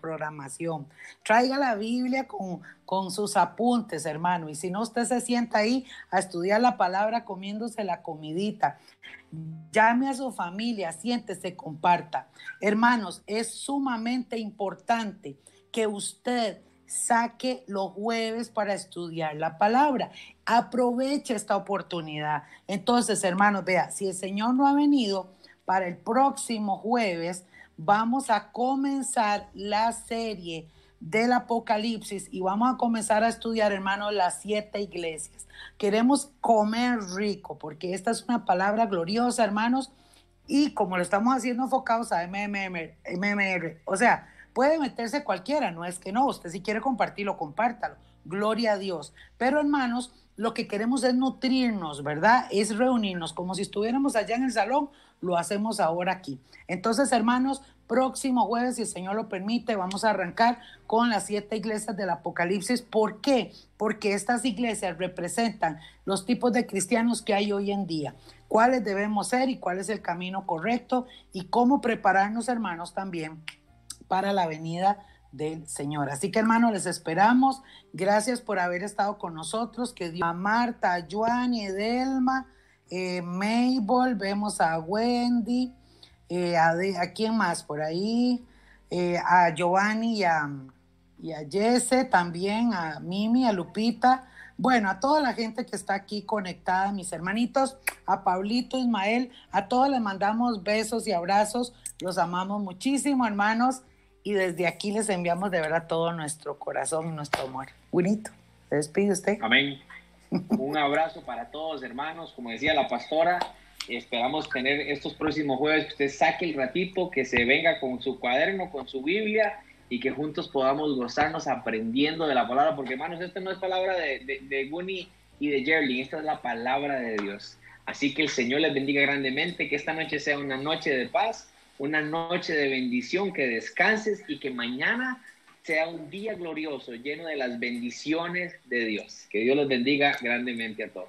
programación. Traiga la Biblia con, con sus apuntes, hermano. Y si no, usted se sienta ahí a estudiar la palabra comiéndose la comidita. Llame a su familia, siéntese, comparta. Hermanos, es sumamente importante que usted saque los jueves para estudiar la palabra. Aproveche esta oportunidad. Entonces, hermanos, vea, si el Señor no ha venido, para el próximo jueves vamos a comenzar la serie del Apocalipsis y vamos a comenzar a estudiar, hermanos, las siete iglesias. Queremos comer rico porque esta es una palabra gloriosa, hermanos, y como lo estamos haciendo enfocados a MMR, MMR, o sea, puede meterse cualquiera, no es que no, usted si quiere compartirlo, compártalo, gloria a Dios. Pero hermanos, lo que queremos es nutrirnos, ¿verdad? Es reunirnos como si estuviéramos allá en el salón, lo hacemos ahora aquí. Entonces, hermanos, próximo jueves, si el Señor lo permite, vamos a arrancar con las siete iglesias del Apocalipsis. ¿Por qué? Porque estas iglesias representan los tipos de cristianos que hay hoy en día, cuáles debemos ser y cuál es el camino correcto y cómo prepararnos, hermanos, también para la venida del Señor. Así que hermanos, les esperamos. Gracias por haber estado con nosotros. Que Dios a Marta, a Juan y Edelma, eh, Mabel, vemos a Wendy, eh, a, quién más por ahí, eh, a Giovanni y a, y a Jesse, también a Mimi, a Lupita. Bueno, a toda la gente que está aquí conectada, mis hermanitos, a Paulito, Ismael, a todos les mandamos besos y abrazos. Los amamos muchísimo, hermanos y desde aquí les enviamos de verdad todo nuestro corazón y nuestro amor. Bonito. ¿Se despide usted? Amén. Un abrazo para todos, hermanos. Como decía la pastora, esperamos tener estos próximos jueves que usted saque el ratito, que se venga con su cuaderno, con su Biblia y que juntos podamos gozarnos aprendiendo de la palabra, porque hermanos, esta no es palabra de, de, de y de Jerling, esta es la palabra de Dios. Así que el Señor les bendiga grandemente, que esta noche sea una noche de paz una noche de bendición, que descanses y que mañana sea un día glorioso, lleno de las bendiciones de Dios. Que Dios los bendiga grandemente a todos.